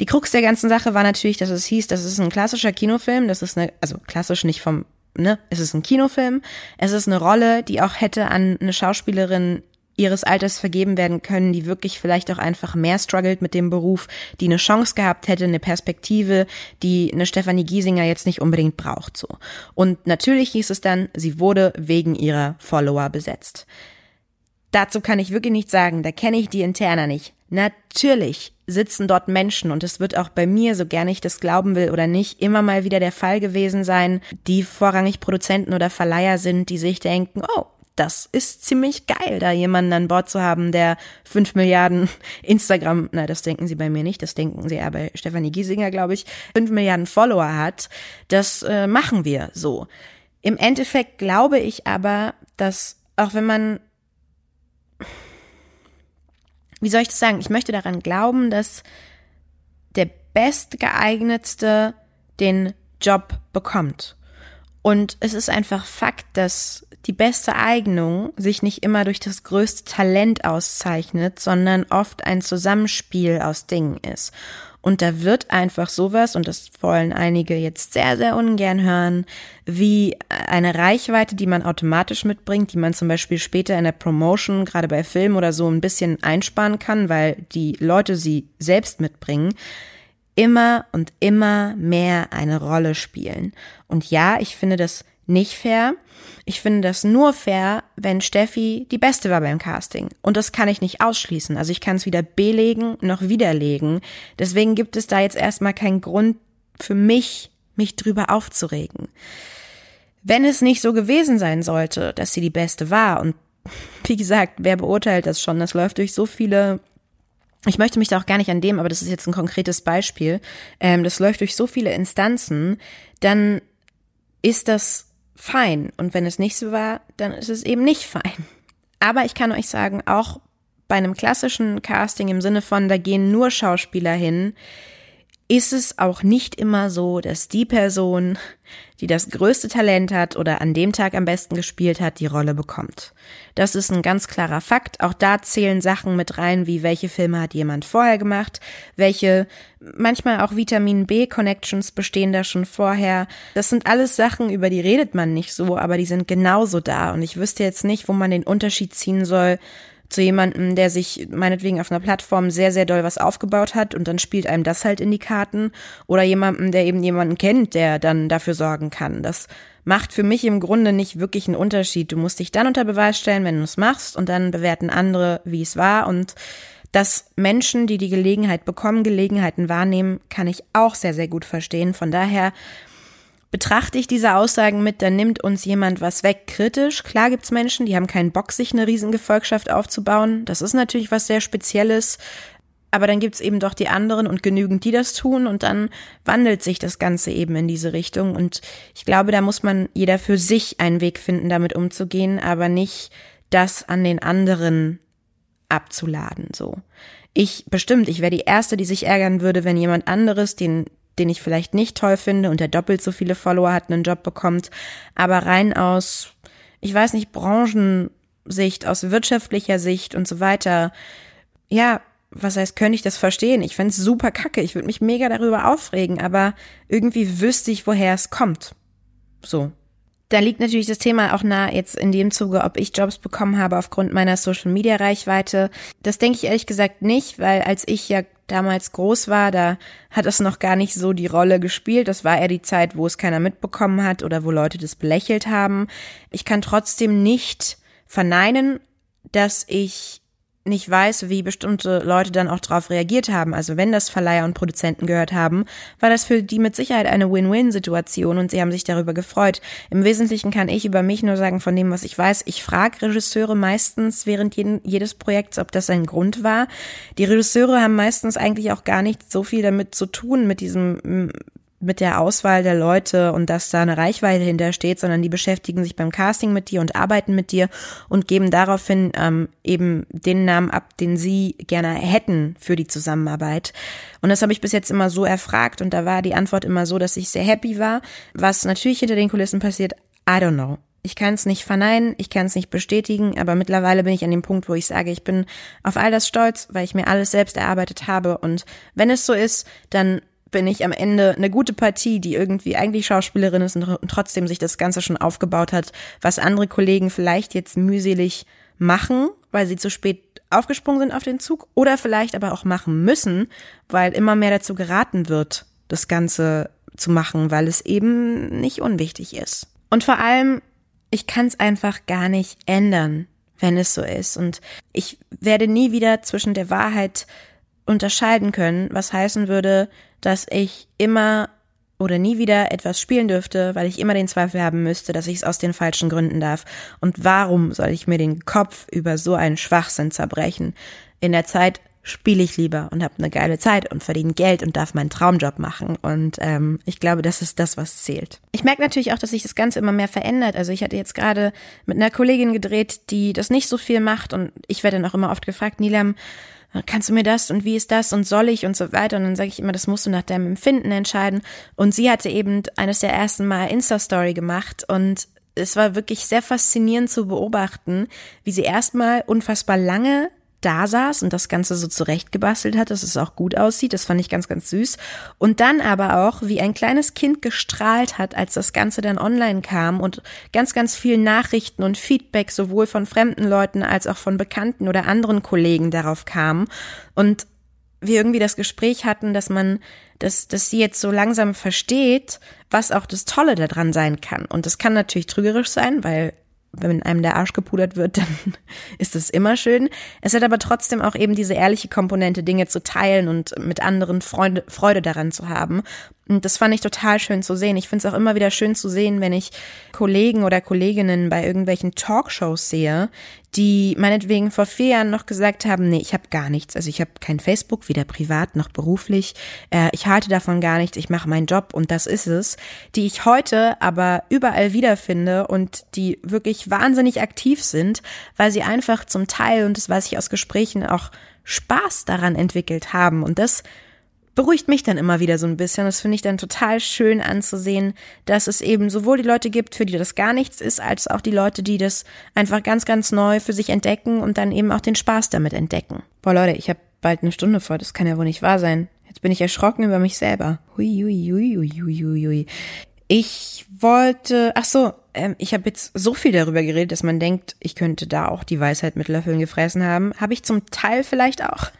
Die Krux der ganzen Sache war natürlich, dass es hieß, das ist ein klassischer Kinofilm, das ist eine, also klassisch nicht vom, ne, es ist ein Kinofilm, es ist eine Rolle, die auch hätte an eine Schauspielerin ihres Alters vergeben werden können, die wirklich vielleicht auch einfach mehr struggelt mit dem Beruf, die eine Chance gehabt hätte, eine Perspektive, die eine Stefanie Giesinger jetzt nicht unbedingt braucht, so. Und natürlich hieß es dann, sie wurde wegen ihrer Follower besetzt. Dazu kann ich wirklich nichts sagen, da kenne ich die Interna nicht. Natürlich sitzen dort Menschen und es wird auch bei mir, so gerne ich das glauben will oder nicht, immer mal wieder der Fall gewesen sein, die vorrangig Produzenten oder Verleiher sind, die sich denken, oh, das ist ziemlich geil, da jemanden an Bord zu haben, der fünf Milliarden Instagram, na, das denken sie bei mir nicht, das denken sie ja bei Stefanie Giesinger, glaube ich, fünf Milliarden Follower hat. Das äh, machen wir so. Im Endeffekt glaube ich aber, dass auch wenn man wie soll ich das sagen? Ich möchte daran glauben, dass der bestgeeignetste den Job bekommt. Und es ist einfach Fakt, dass die beste Eignung sich nicht immer durch das größte Talent auszeichnet, sondern oft ein Zusammenspiel aus Dingen ist. Und da wird einfach sowas, und das wollen einige jetzt sehr, sehr ungern hören, wie eine Reichweite, die man automatisch mitbringt, die man zum Beispiel später in der Promotion, gerade bei Film oder so, ein bisschen einsparen kann, weil die Leute sie selbst mitbringen, immer und immer mehr eine Rolle spielen. Und ja, ich finde das nicht fair. Ich finde das nur fair, wenn Steffi die Beste war beim Casting. Und das kann ich nicht ausschließen. Also ich kann es weder belegen noch widerlegen. Deswegen gibt es da jetzt erstmal keinen Grund für mich, mich drüber aufzuregen. Wenn es nicht so gewesen sein sollte, dass sie die Beste war und wie gesagt, wer beurteilt das schon? Das läuft durch so viele ich möchte mich da auch gar nicht an dem, aber das ist jetzt ein konkretes Beispiel, ähm, das läuft durch so viele Instanzen, dann ist das fein. Und wenn es nicht so war, dann ist es eben nicht fein. Aber ich kann euch sagen, auch bei einem klassischen Casting im Sinne von, da gehen nur Schauspieler hin, ist es auch nicht immer so, dass die Person, die das größte Talent hat oder an dem Tag am besten gespielt hat, die Rolle bekommt. Das ist ein ganz klarer Fakt. Auch da zählen Sachen mit rein, wie welche Filme hat jemand vorher gemacht, welche manchmal auch Vitamin B Connections bestehen da schon vorher. Das sind alles Sachen, über die redet man nicht so, aber die sind genauso da. Und ich wüsste jetzt nicht, wo man den Unterschied ziehen soll zu jemandem, der sich meinetwegen auf einer Plattform sehr, sehr doll was aufgebaut hat und dann spielt einem das halt in die Karten oder jemandem, der eben jemanden kennt, der dann dafür sorgen kann. Das macht für mich im Grunde nicht wirklich einen Unterschied. Du musst dich dann unter Beweis stellen, wenn du es machst und dann bewerten andere, wie es war und dass Menschen, die die Gelegenheit bekommen, Gelegenheiten wahrnehmen, kann ich auch sehr, sehr gut verstehen. Von daher betrachte ich diese Aussagen mit, dann nimmt uns jemand was weg, kritisch. Klar gibt's Menschen, die haben keinen Bock, sich eine Riesengefolgschaft aufzubauen. Das ist natürlich was sehr Spezielles. Aber dann gibt's eben doch die anderen und genügend, die das tun und dann wandelt sich das Ganze eben in diese Richtung. Und ich glaube, da muss man jeder für sich einen Weg finden, damit umzugehen, aber nicht das an den anderen abzuladen, so. Ich bestimmt, ich wäre die Erste, die sich ärgern würde, wenn jemand anderes den den ich vielleicht nicht toll finde und der doppelt so viele Follower hat, einen Job bekommt. Aber rein aus, ich weiß nicht, Branchensicht, aus wirtschaftlicher Sicht und so weiter, ja, was heißt, könnte ich das verstehen? Ich fände super kacke. Ich würde mich mega darüber aufregen, aber irgendwie wüsste ich, woher es kommt. So. Da liegt natürlich das Thema auch nah jetzt in dem Zuge, ob ich Jobs bekommen habe aufgrund meiner Social Media Reichweite. Das denke ich ehrlich gesagt nicht, weil als ich ja damals groß war, da hat es noch gar nicht so die Rolle gespielt. Das war eher die Zeit, wo es keiner mitbekommen hat oder wo Leute das belächelt haben. Ich kann trotzdem nicht verneinen, dass ich nicht weiß, wie bestimmte Leute dann auch darauf reagiert haben. Also wenn das Verleiher und Produzenten gehört haben, war das für die mit Sicherheit eine Win-Win-Situation und sie haben sich darüber gefreut. Im Wesentlichen kann ich über mich nur sagen, von dem, was ich weiß, ich frage Regisseure meistens während jeden, jedes Projekts, ob das ein Grund war. Die Regisseure haben meistens eigentlich auch gar nicht so viel damit zu tun, mit diesem mit der Auswahl der Leute und dass da eine Reichweite hintersteht, sondern die beschäftigen sich beim Casting mit dir und arbeiten mit dir und geben daraufhin ähm, eben den Namen ab, den sie gerne hätten für die Zusammenarbeit. Und das habe ich bis jetzt immer so erfragt und da war die Antwort immer so, dass ich sehr happy war. Was natürlich hinter den Kulissen passiert, I don't know. Ich kann es nicht verneinen, ich kann es nicht bestätigen, aber mittlerweile bin ich an dem Punkt, wo ich sage, ich bin auf all das stolz, weil ich mir alles selbst erarbeitet habe. Und wenn es so ist, dann bin ich am Ende eine gute Partie, die irgendwie eigentlich Schauspielerin ist und trotzdem sich das Ganze schon aufgebaut hat, was andere Kollegen vielleicht jetzt mühselig machen, weil sie zu spät aufgesprungen sind auf den Zug oder vielleicht aber auch machen müssen, weil immer mehr dazu geraten wird, das Ganze zu machen, weil es eben nicht unwichtig ist. Und vor allem, ich kann es einfach gar nicht ändern, wenn es so ist. Und ich werde nie wieder zwischen der Wahrheit unterscheiden können, was heißen würde, dass ich immer oder nie wieder etwas spielen dürfte, weil ich immer den Zweifel haben müsste, dass ich es aus den falschen Gründen darf. Und warum soll ich mir den Kopf über so einen Schwachsinn zerbrechen? In der Zeit spiele ich lieber und habe eine geile Zeit und verdiene Geld und darf meinen Traumjob machen. Und ähm, ich glaube, das ist das, was zählt. Ich merke natürlich auch, dass sich das Ganze immer mehr verändert. Also ich hatte jetzt gerade mit einer Kollegin gedreht, die das nicht so viel macht und ich werde dann auch immer oft gefragt, Nilam, kannst du mir das und wie ist das und soll ich und so weiter. Und dann sage ich immer, das musst du nach deinem Empfinden entscheiden. Und sie hatte eben eines der ersten Mal Insta-Story gemacht und es war wirklich sehr faszinierend zu beobachten, wie sie erstmal unfassbar lange da saß und das Ganze so zurechtgebastelt hat, dass es auch gut aussieht. Das fand ich ganz, ganz süß. Und dann aber auch, wie ein kleines Kind gestrahlt hat, als das Ganze dann online kam und ganz, ganz viel Nachrichten und Feedback sowohl von fremden Leuten als auch von Bekannten oder anderen Kollegen darauf kam. Und wir irgendwie das Gespräch hatten, dass man, dass, dass sie jetzt so langsam versteht, was auch das Tolle daran sein kann. Und das kann natürlich trügerisch sein, weil wenn einem der Arsch gepudert wird, dann ist es immer schön. Es hat aber trotzdem auch eben diese ehrliche Komponente, Dinge zu teilen und mit anderen Freude, Freude daran zu haben. Und das fand ich total schön zu sehen. Ich finde es auch immer wieder schön zu sehen, wenn ich Kollegen oder Kolleginnen bei irgendwelchen Talkshows sehe, die meinetwegen vor vier Jahren noch gesagt haben, nee, ich habe gar nichts. Also ich habe kein Facebook, weder privat noch beruflich. Äh, ich halte davon gar nichts. Ich mache meinen Job und das ist es. Die ich heute aber überall wiederfinde und die wirklich wahnsinnig aktiv sind, weil sie einfach zum Teil, und das weiß ich aus Gesprächen, auch Spaß daran entwickelt haben. Und das beruhigt mich dann immer wieder so ein bisschen. Das finde ich dann total schön anzusehen, dass es eben sowohl die Leute gibt, für die das gar nichts ist, als auch die Leute, die das einfach ganz, ganz neu für sich entdecken und dann eben auch den Spaß damit entdecken. Boah, Leute, ich habe bald eine Stunde vor, das kann ja wohl nicht wahr sein. Jetzt bin ich erschrocken über mich selber. Hui, hui, hui, hui, hui, hui. Ich wollte, ach so, ähm, ich habe jetzt so viel darüber geredet, dass man denkt, ich könnte da auch die Weisheit mit Löffeln gefressen haben. Habe ich zum Teil vielleicht auch.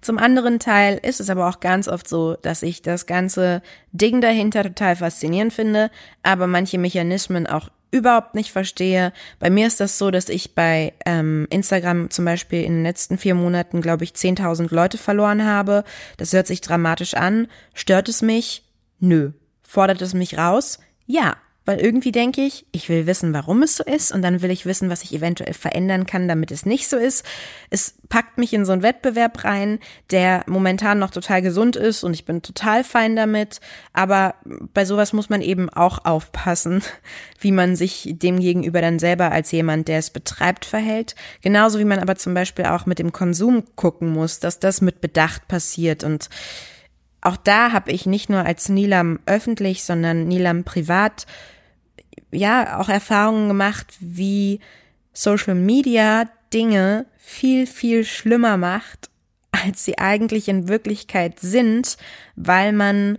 Zum anderen Teil ist es aber auch ganz oft so, dass ich das ganze Ding dahinter total faszinierend finde, aber manche Mechanismen auch überhaupt nicht verstehe. Bei mir ist das so, dass ich bei ähm, Instagram zum Beispiel in den letzten vier Monaten, glaube ich, 10.000 Leute verloren habe. Das hört sich dramatisch an. Stört es mich? Nö. Fordert es mich raus? Ja, weil irgendwie denke ich, ich will wissen, warum es so ist und dann will ich wissen, was ich eventuell verändern kann, damit es nicht so ist. Es packt mich in so einen Wettbewerb rein, der momentan noch total gesund ist und ich bin total fein damit, aber bei sowas muss man eben auch aufpassen, wie man sich dem gegenüber dann selber als jemand, der es betreibt, verhält. Genauso wie man aber zum Beispiel auch mit dem Konsum gucken muss, dass das mit Bedacht passiert und auch da habe ich nicht nur als Nilam öffentlich, sondern Nilam privat ja auch Erfahrungen gemacht, wie Social Media Dinge viel, viel schlimmer macht, als sie eigentlich in Wirklichkeit sind, weil man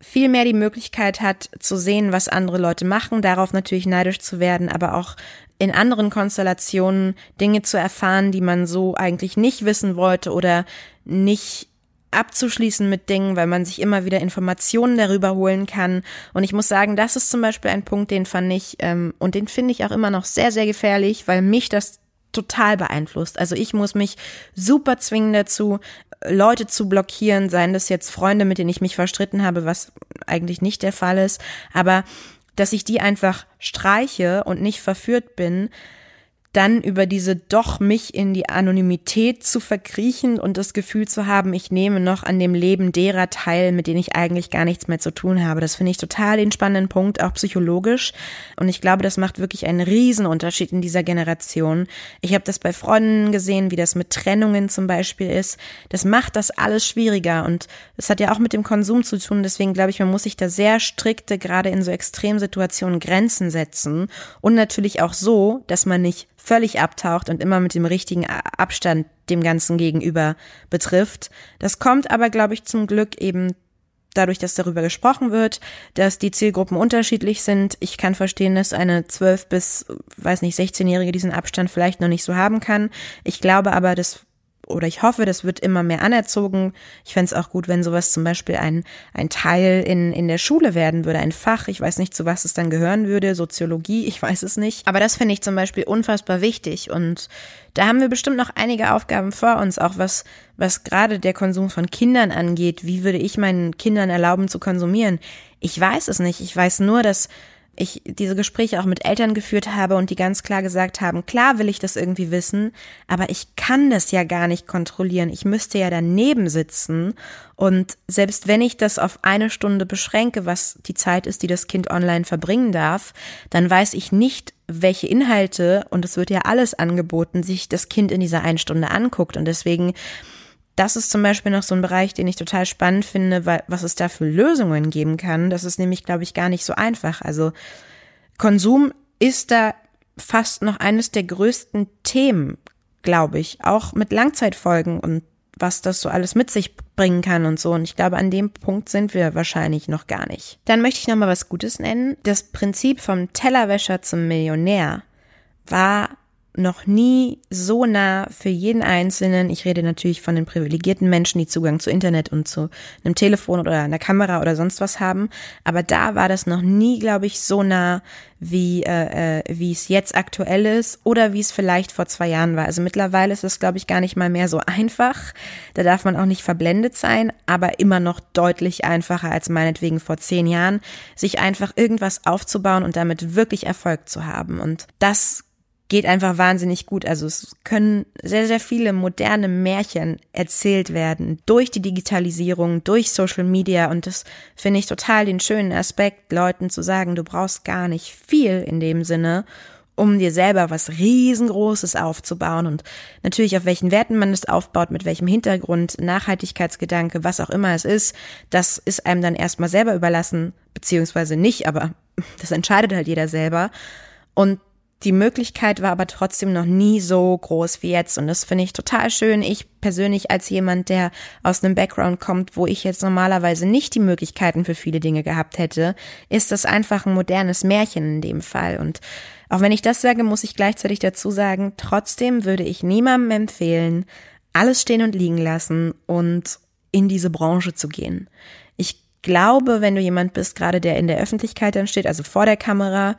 viel mehr die Möglichkeit hat zu sehen, was andere Leute machen, darauf natürlich neidisch zu werden, aber auch in anderen Konstellationen Dinge zu erfahren, die man so eigentlich nicht wissen wollte oder nicht abzuschließen mit Dingen, weil man sich immer wieder Informationen darüber holen kann. Und ich muss sagen, das ist zum Beispiel ein Punkt, den fand ich ähm, und den finde ich auch immer noch sehr, sehr gefährlich, weil mich das total beeinflusst. Also ich muss mich super zwingen dazu, Leute zu blockieren, seien das jetzt Freunde, mit denen ich mich verstritten habe, was eigentlich nicht der Fall ist, aber dass ich die einfach streiche und nicht verführt bin, dann über diese doch mich in die Anonymität zu verkriechen und das Gefühl zu haben, ich nehme noch an dem Leben derer teil, mit denen ich eigentlich gar nichts mehr zu tun habe. Das finde ich total den spannenden Punkt, auch psychologisch. Und ich glaube, das macht wirklich einen Riesenunterschied in dieser Generation. Ich habe das bei Freunden gesehen, wie das mit Trennungen zum Beispiel ist. Das macht das alles schwieriger und es hat ja auch mit dem Konsum zu tun. Deswegen glaube ich, man muss sich da sehr strikte, gerade in so Extremsituationen Grenzen setzen und natürlich auch so, dass man nicht völlig abtaucht und immer mit dem richtigen Abstand dem Ganzen gegenüber betrifft. Das kommt aber, glaube ich, zum Glück eben dadurch, dass darüber gesprochen wird, dass die Zielgruppen unterschiedlich sind. Ich kann verstehen, dass eine 12 bis, weiß nicht, 16-Jährige diesen Abstand vielleicht noch nicht so haben kann. Ich glaube aber, dass oder ich hoffe, das wird immer mehr anerzogen. Ich fände es auch gut, wenn sowas zum Beispiel ein, ein Teil in, in der Schule werden würde, ein Fach. Ich weiß nicht, zu was es dann gehören würde, Soziologie, ich weiß es nicht. Aber das finde ich zum Beispiel unfassbar wichtig und da haben wir bestimmt noch einige Aufgaben vor uns, auch was, was gerade der Konsum von Kindern angeht. Wie würde ich meinen Kindern erlauben zu konsumieren? Ich weiß es nicht. Ich weiß nur, dass ich diese Gespräche auch mit Eltern geführt habe und die ganz klar gesagt haben, klar will ich das irgendwie wissen, aber ich kann das ja gar nicht kontrollieren. Ich müsste ja daneben sitzen und selbst wenn ich das auf eine Stunde beschränke, was die Zeit ist, die das Kind online verbringen darf, dann weiß ich nicht, welche Inhalte, und es wird ja alles angeboten, sich das Kind in dieser einen Stunde anguckt und deswegen das ist zum Beispiel noch so ein Bereich, den ich total spannend finde, weil, was es da für Lösungen geben kann. Das ist nämlich, glaube ich, gar nicht so einfach. Also Konsum ist da fast noch eines der größten Themen, glaube ich, auch mit Langzeitfolgen und was das so alles mit sich bringen kann und so. Und ich glaube, an dem Punkt sind wir wahrscheinlich noch gar nicht. Dann möchte ich noch mal was Gutes nennen. Das Prinzip vom Tellerwäscher zum Millionär war noch nie so nah für jeden Einzelnen. Ich rede natürlich von den privilegierten Menschen, die Zugang zu Internet und zu einem Telefon oder einer Kamera oder sonst was haben. Aber da war das noch nie, glaube ich, so nah, wie, äh, äh, wie es jetzt aktuell ist oder wie es vielleicht vor zwei Jahren war. Also mittlerweile ist es, glaube ich, gar nicht mal mehr so einfach. Da darf man auch nicht verblendet sein, aber immer noch deutlich einfacher als meinetwegen vor zehn Jahren, sich einfach irgendwas aufzubauen und damit wirklich Erfolg zu haben. Und das geht einfach wahnsinnig gut. Also es können sehr, sehr viele moderne Märchen erzählt werden durch die Digitalisierung, durch Social Media und das finde ich total den schönen Aspekt, Leuten zu sagen, du brauchst gar nicht viel in dem Sinne, um dir selber was riesengroßes aufzubauen und natürlich auf welchen Werten man das aufbaut, mit welchem Hintergrund, Nachhaltigkeitsgedanke, was auch immer es ist, das ist einem dann erstmal selber überlassen, beziehungsweise nicht, aber das entscheidet halt jeder selber. Und die Möglichkeit war aber trotzdem noch nie so groß wie jetzt und das finde ich total schön. Ich persönlich als jemand, der aus einem Background kommt, wo ich jetzt normalerweise nicht die Möglichkeiten für viele Dinge gehabt hätte, ist das einfach ein modernes Märchen in dem Fall und auch wenn ich das sage, muss ich gleichzeitig dazu sagen, trotzdem würde ich niemandem empfehlen, alles stehen und liegen lassen und in diese Branche zu gehen. Ich glaube, wenn du jemand bist, gerade der in der Öffentlichkeit dann steht, also vor der Kamera,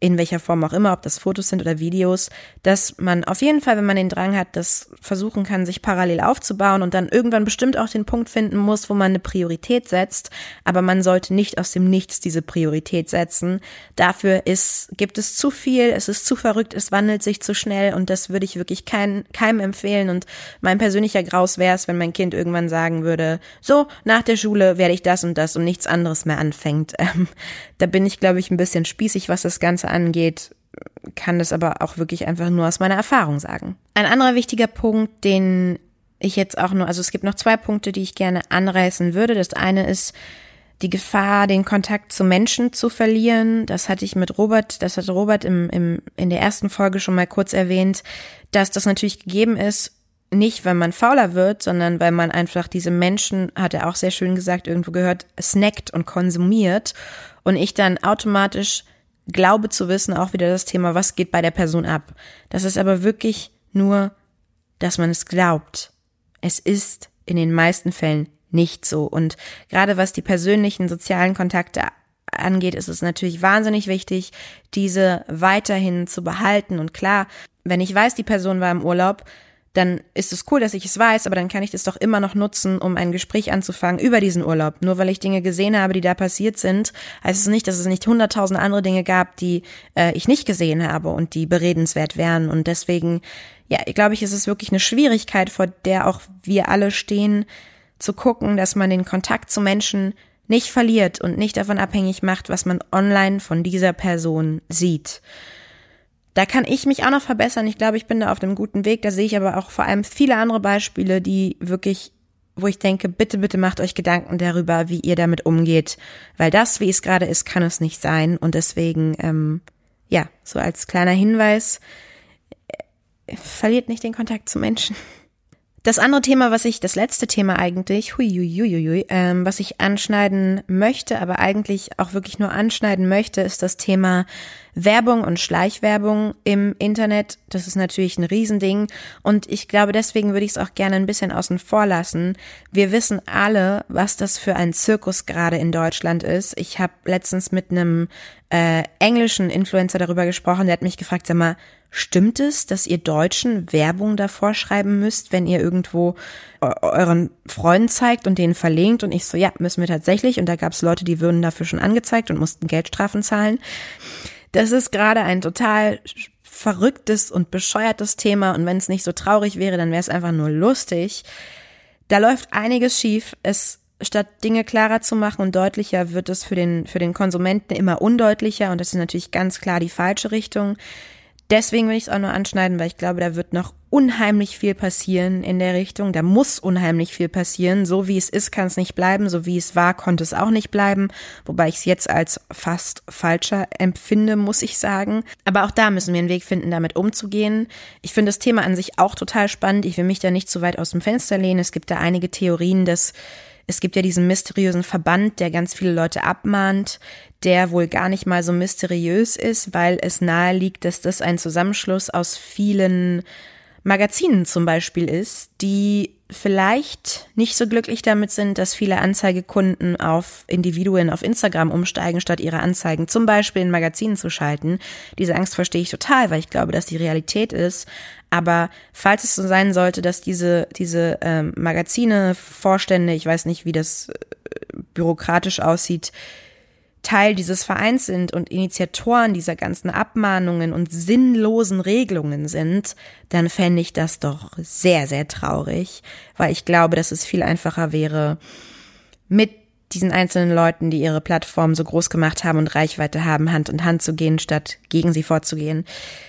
in welcher Form auch immer, ob das Fotos sind oder Videos, dass man auf jeden Fall, wenn man den Drang hat, das versuchen kann, sich parallel aufzubauen und dann irgendwann bestimmt auch den Punkt finden muss, wo man eine Priorität setzt, aber man sollte nicht aus dem Nichts diese Priorität setzen. Dafür ist, gibt es zu viel, es ist zu verrückt, es wandelt sich zu schnell und das würde ich wirklich kein, keinem empfehlen und mein persönlicher Graus wäre es, wenn mein Kind irgendwann sagen würde, so, nach der Schule werde ich das und das und nichts anderes mehr anfängt. Ähm, da bin ich, glaube ich, ein bisschen spießig, was das Ganze angeht, kann das aber auch wirklich einfach nur aus meiner Erfahrung sagen. Ein anderer wichtiger Punkt, den ich jetzt auch nur, also es gibt noch zwei Punkte, die ich gerne anreißen würde. Das eine ist die Gefahr, den Kontakt zu Menschen zu verlieren. Das hatte ich mit Robert, das hat Robert im, im, in der ersten Folge schon mal kurz erwähnt, dass das natürlich gegeben ist, nicht weil man fauler wird, sondern weil man einfach diese Menschen, hat er auch sehr schön gesagt, irgendwo gehört, snackt und konsumiert und ich dann automatisch glaube zu wissen, auch wieder das Thema, was geht bei der Person ab. Das ist aber wirklich nur, dass man es glaubt. Es ist in den meisten Fällen nicht so. Und gerade was die persönlichen sozialen Kontakte angeht, ist es natürlich wahnsinnig wichtig, diese weiterhin zu behalten. Und klar, wenn ich weiß, die Person war im Urlaub, dann ist es cool, dass ich es weiß, aber dann kann ich das doch immer noch nutzen, um ein Gespräch anzufangen über diesen Urlaub. Nur weil ich Dinge gesehen habe, die da passiert sind, heißt es nicht, dass es nicht hunderttausend andere Dinge gab, die äh, ich nicht gesehen habe und die beredenswert wären. Und deswegen, ja, glaube ich, ist es wirklich eine Schwierigkeit, vor der auch wir alle stehen, zu gucken, dass man den Kontakt zu Menschen nicht verliert und nicht davon abhängig macht, was man online von dieser Person sieht. Da kann ich mich auch noch verbessern. Ich glaube, ich bin da auf einem guten Weg. Da sehe ich aber auch vor allem viele andere Beispiele, die wirklich, wo ich denke, bitte, bitte macht euch Gedanken darüber, wie ihr damit umgeht. Weil das, wie es gerade ist, kann es nicht sein. Und deswegen, ähm, ja, so als kleiner Hinweis, äh, verliert nicht den Kontakt zu Menschen. Das andere Thema, was ich, das letzte Thema eigentlich, huiuiuiui, ähm, was ich anschneiden möchte, aber eigentlich auch wirklich nur anschneiden möchte, ist das Thema Werbung und Schleichwerbung im Internet. Das ist natürlich ein Riesending und ich glaube, deswegen würde ich es auch gerne ein bisschen außen vor lassen. Wir wissen alle, was das für ein Zirkus gerade in Deutschland ist. Ich habe letztens mit einem äh, englischen Influencer darüber gesprochen, der hat mich gefragt, sag mal, Stimmt es, dass ihr Deutschen Werbung davor schreiben müsst, wenn ihr irgendwo euren Freunden zeigt und denen verlinkt? Und ich so, ja, müssen wir tatsächlich. Und da gab es Leute, die würden dafür schon angezeigt und mussten Geldstrafen zahlen. Das ist gerade ein total verrücktes und bescheuertes Thema. Und wenn es nicht so traurig wäre, dann wäre es einfach nur lustig. Da läuft einiges schief. Es statt Dinge klarer zu machen und deutlicher, wird es für den, für den Konsumenten immer undeutlicher. Und das ist natürlich ganz klar die falsche Richtung. Deswegen will ich es auch nur anschneiden, weil ich glaube, da wird noch unheimlich viel passieren in der Richtung. Da muss unheimlich viel passieren. So wie es ist, kann es nicht bleiben. So wie es war, konnte es auch nicht bleiben. Wobei ich es jetzt als fast falscher empfinde, muss ich sagen. Aber auch da müssen wir einen Weg finden, damit umzugehen. Ich finde das Thema an sich auch total spannend. Ich will mich da nicht zu weit aus dem Fenster lehnen. Es gibt da einige Theorien, dass es gibt ja diesen mysteriösen Verband, der ganz viele Leute abmahnt, der wohl gar nicht mal so mysteriös ist, weil es nahe liegt, dass das ein Zusammenschluss aus vielen Magazinen zum Beispiel ist, die vielleicht nicht so glücklich damit sind, dass viele Anzeigekunden auf Individuen auf Instagram umsteigen, statt ihre Anzeigen zum Beispiel in Magazinen zu schalten. Diese Angst verstehe ich total, weil ich glaube, dass die Realität ist. Aber falls es so sein sollte, dass diese, diese ähm, Magazine, Vorstände, ich weiß nicht, wie das äh, bürokratisch aussieht, Teil dieses Vereins sind und Initiatoren dieser ganzen Abmahnungen und sinnlosen Regelungen sind, dann fände ich das doch sehr, sehr traurig, weil ich glaube, dass es viel einfacher wäre, mit diesen einzelnen Leuten, die ihre Plattform so groß gemacht haben und Reichweite haben, Hand in Hand zu gehen, statt gegen sie vorzugehen.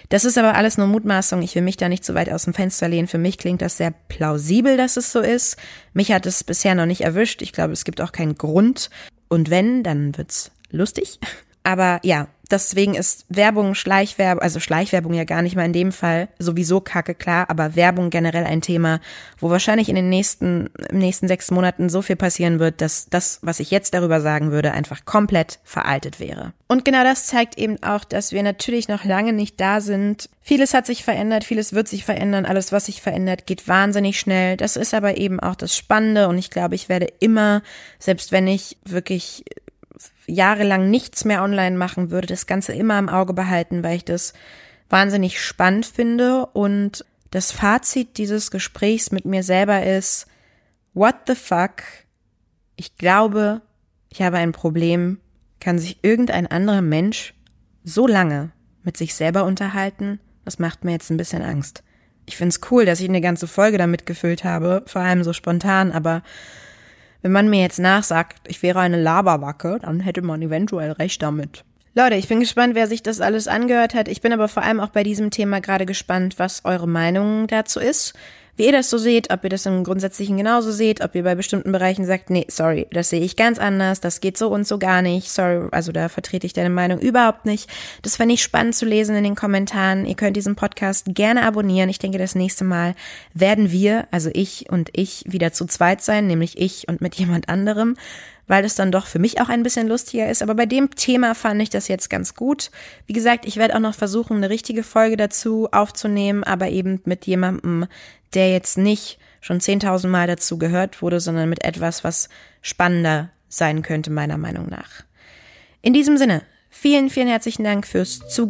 Das ist aber alles nur Mutmaßung. Ich will mich da nicht so weit aus dem Fenster lehnen. Für mich klingt das sehr plausibel, dass es so ist. Mich hat es bisher noch nicht erwischt. Ich glaube, es gibt auch keinen Grund. Und wenn, dann wird's lustig. Aber ja, deswegen ist Werbung, Schleichwerbung, also Schleichwerbung ja gar nicht mal in dem Fall sowieso kacke, klar, aber Werbung generell ein Thema, wo wahrscheinlich in den nächsten, im nächsten sechs Monaten so viel passieren wird, dass das, was ich jetzt darüber sagen würde, einfach komplett veraltet wäre. Und genau das zeigt eben auch, dass wir natürlich noch lange nicht da sind. Vieles hat sich verändert, vieles wird sich verändern, alles, was sich verändert, geht wahnsinnig schnell. Das ist aber eben auch das Spannende und ich glaube, ich werde immer, selbst wenn ich wirklich jahrelang nichts mehr online machen würde, das Ganze immer im Auge behalten, weil ich das wahnsinnig spannend finde. Und das Fazit dieses Gesprächs mit mir selber ist, what the fuck? Ich glaube, ich habe ein Problem. Kann sich irgendein anderer Mensch so lange mit sich selber unterhalten? Das macht mir jetzt ein bisschen Angst. Ich find's cool, dass ich eine ganze Folge damit gefüllt habe, vor allem so spontan, aber wenn man mir jetzt nachsagt, ich wäre eine Laberwacke, dann hätte man eventuell recht damit. Leute, ich bin gespannt, wer sich das alles angehört hat. Ich bin aber vor allem auch bei diesem Thema gerade gespannt, was eure Meinung dazu ist wie ihr das so seht, ob ihr das im Grundsätzlichen genauso seht, ob ihr bei bestimmten Bereichen sagt, nee, sorry, das sehe ich ganz anders, das geht so und so gar nicht, sorry, also da vertrete ich deine Meinung überhaupt nicht. Das fände ich spannend zu lesen in den Kommentaren. Ihr könnt diesen Podcast gerne abonnieren. Ich denke, das nächste Mal werden wir, also ich und ich, wieder zu zweit sein, nämlich ich und mit jemand anderem weil es dann doch für mich auch ein bisschen lustiger ist. Aber bei dem Thema fand ich das jetzt ganz gut. Wie gesagt, ich werde auch noch versuchen, eine richtige Folge dazu aufzunehmen, aber eben mit jemandem, der jetzt nicht schon 10.000 Mal dazu gehört wurde, sondern mit etwas, was spannender sein könnte, meiner Meinung nach. In diesem Sinne, vielen, vielen herzlichen Dank fürs Zu...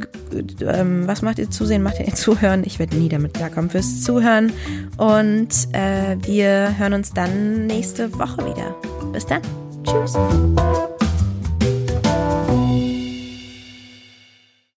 Ähm, was macht ihr Zusehen? Macht ihr Zuhören? Ich werde nie damit klarkommen. Fürs Zuhören. Und äh, wir hören uns dann nächste Woche wieder. Bis dann. Cheers.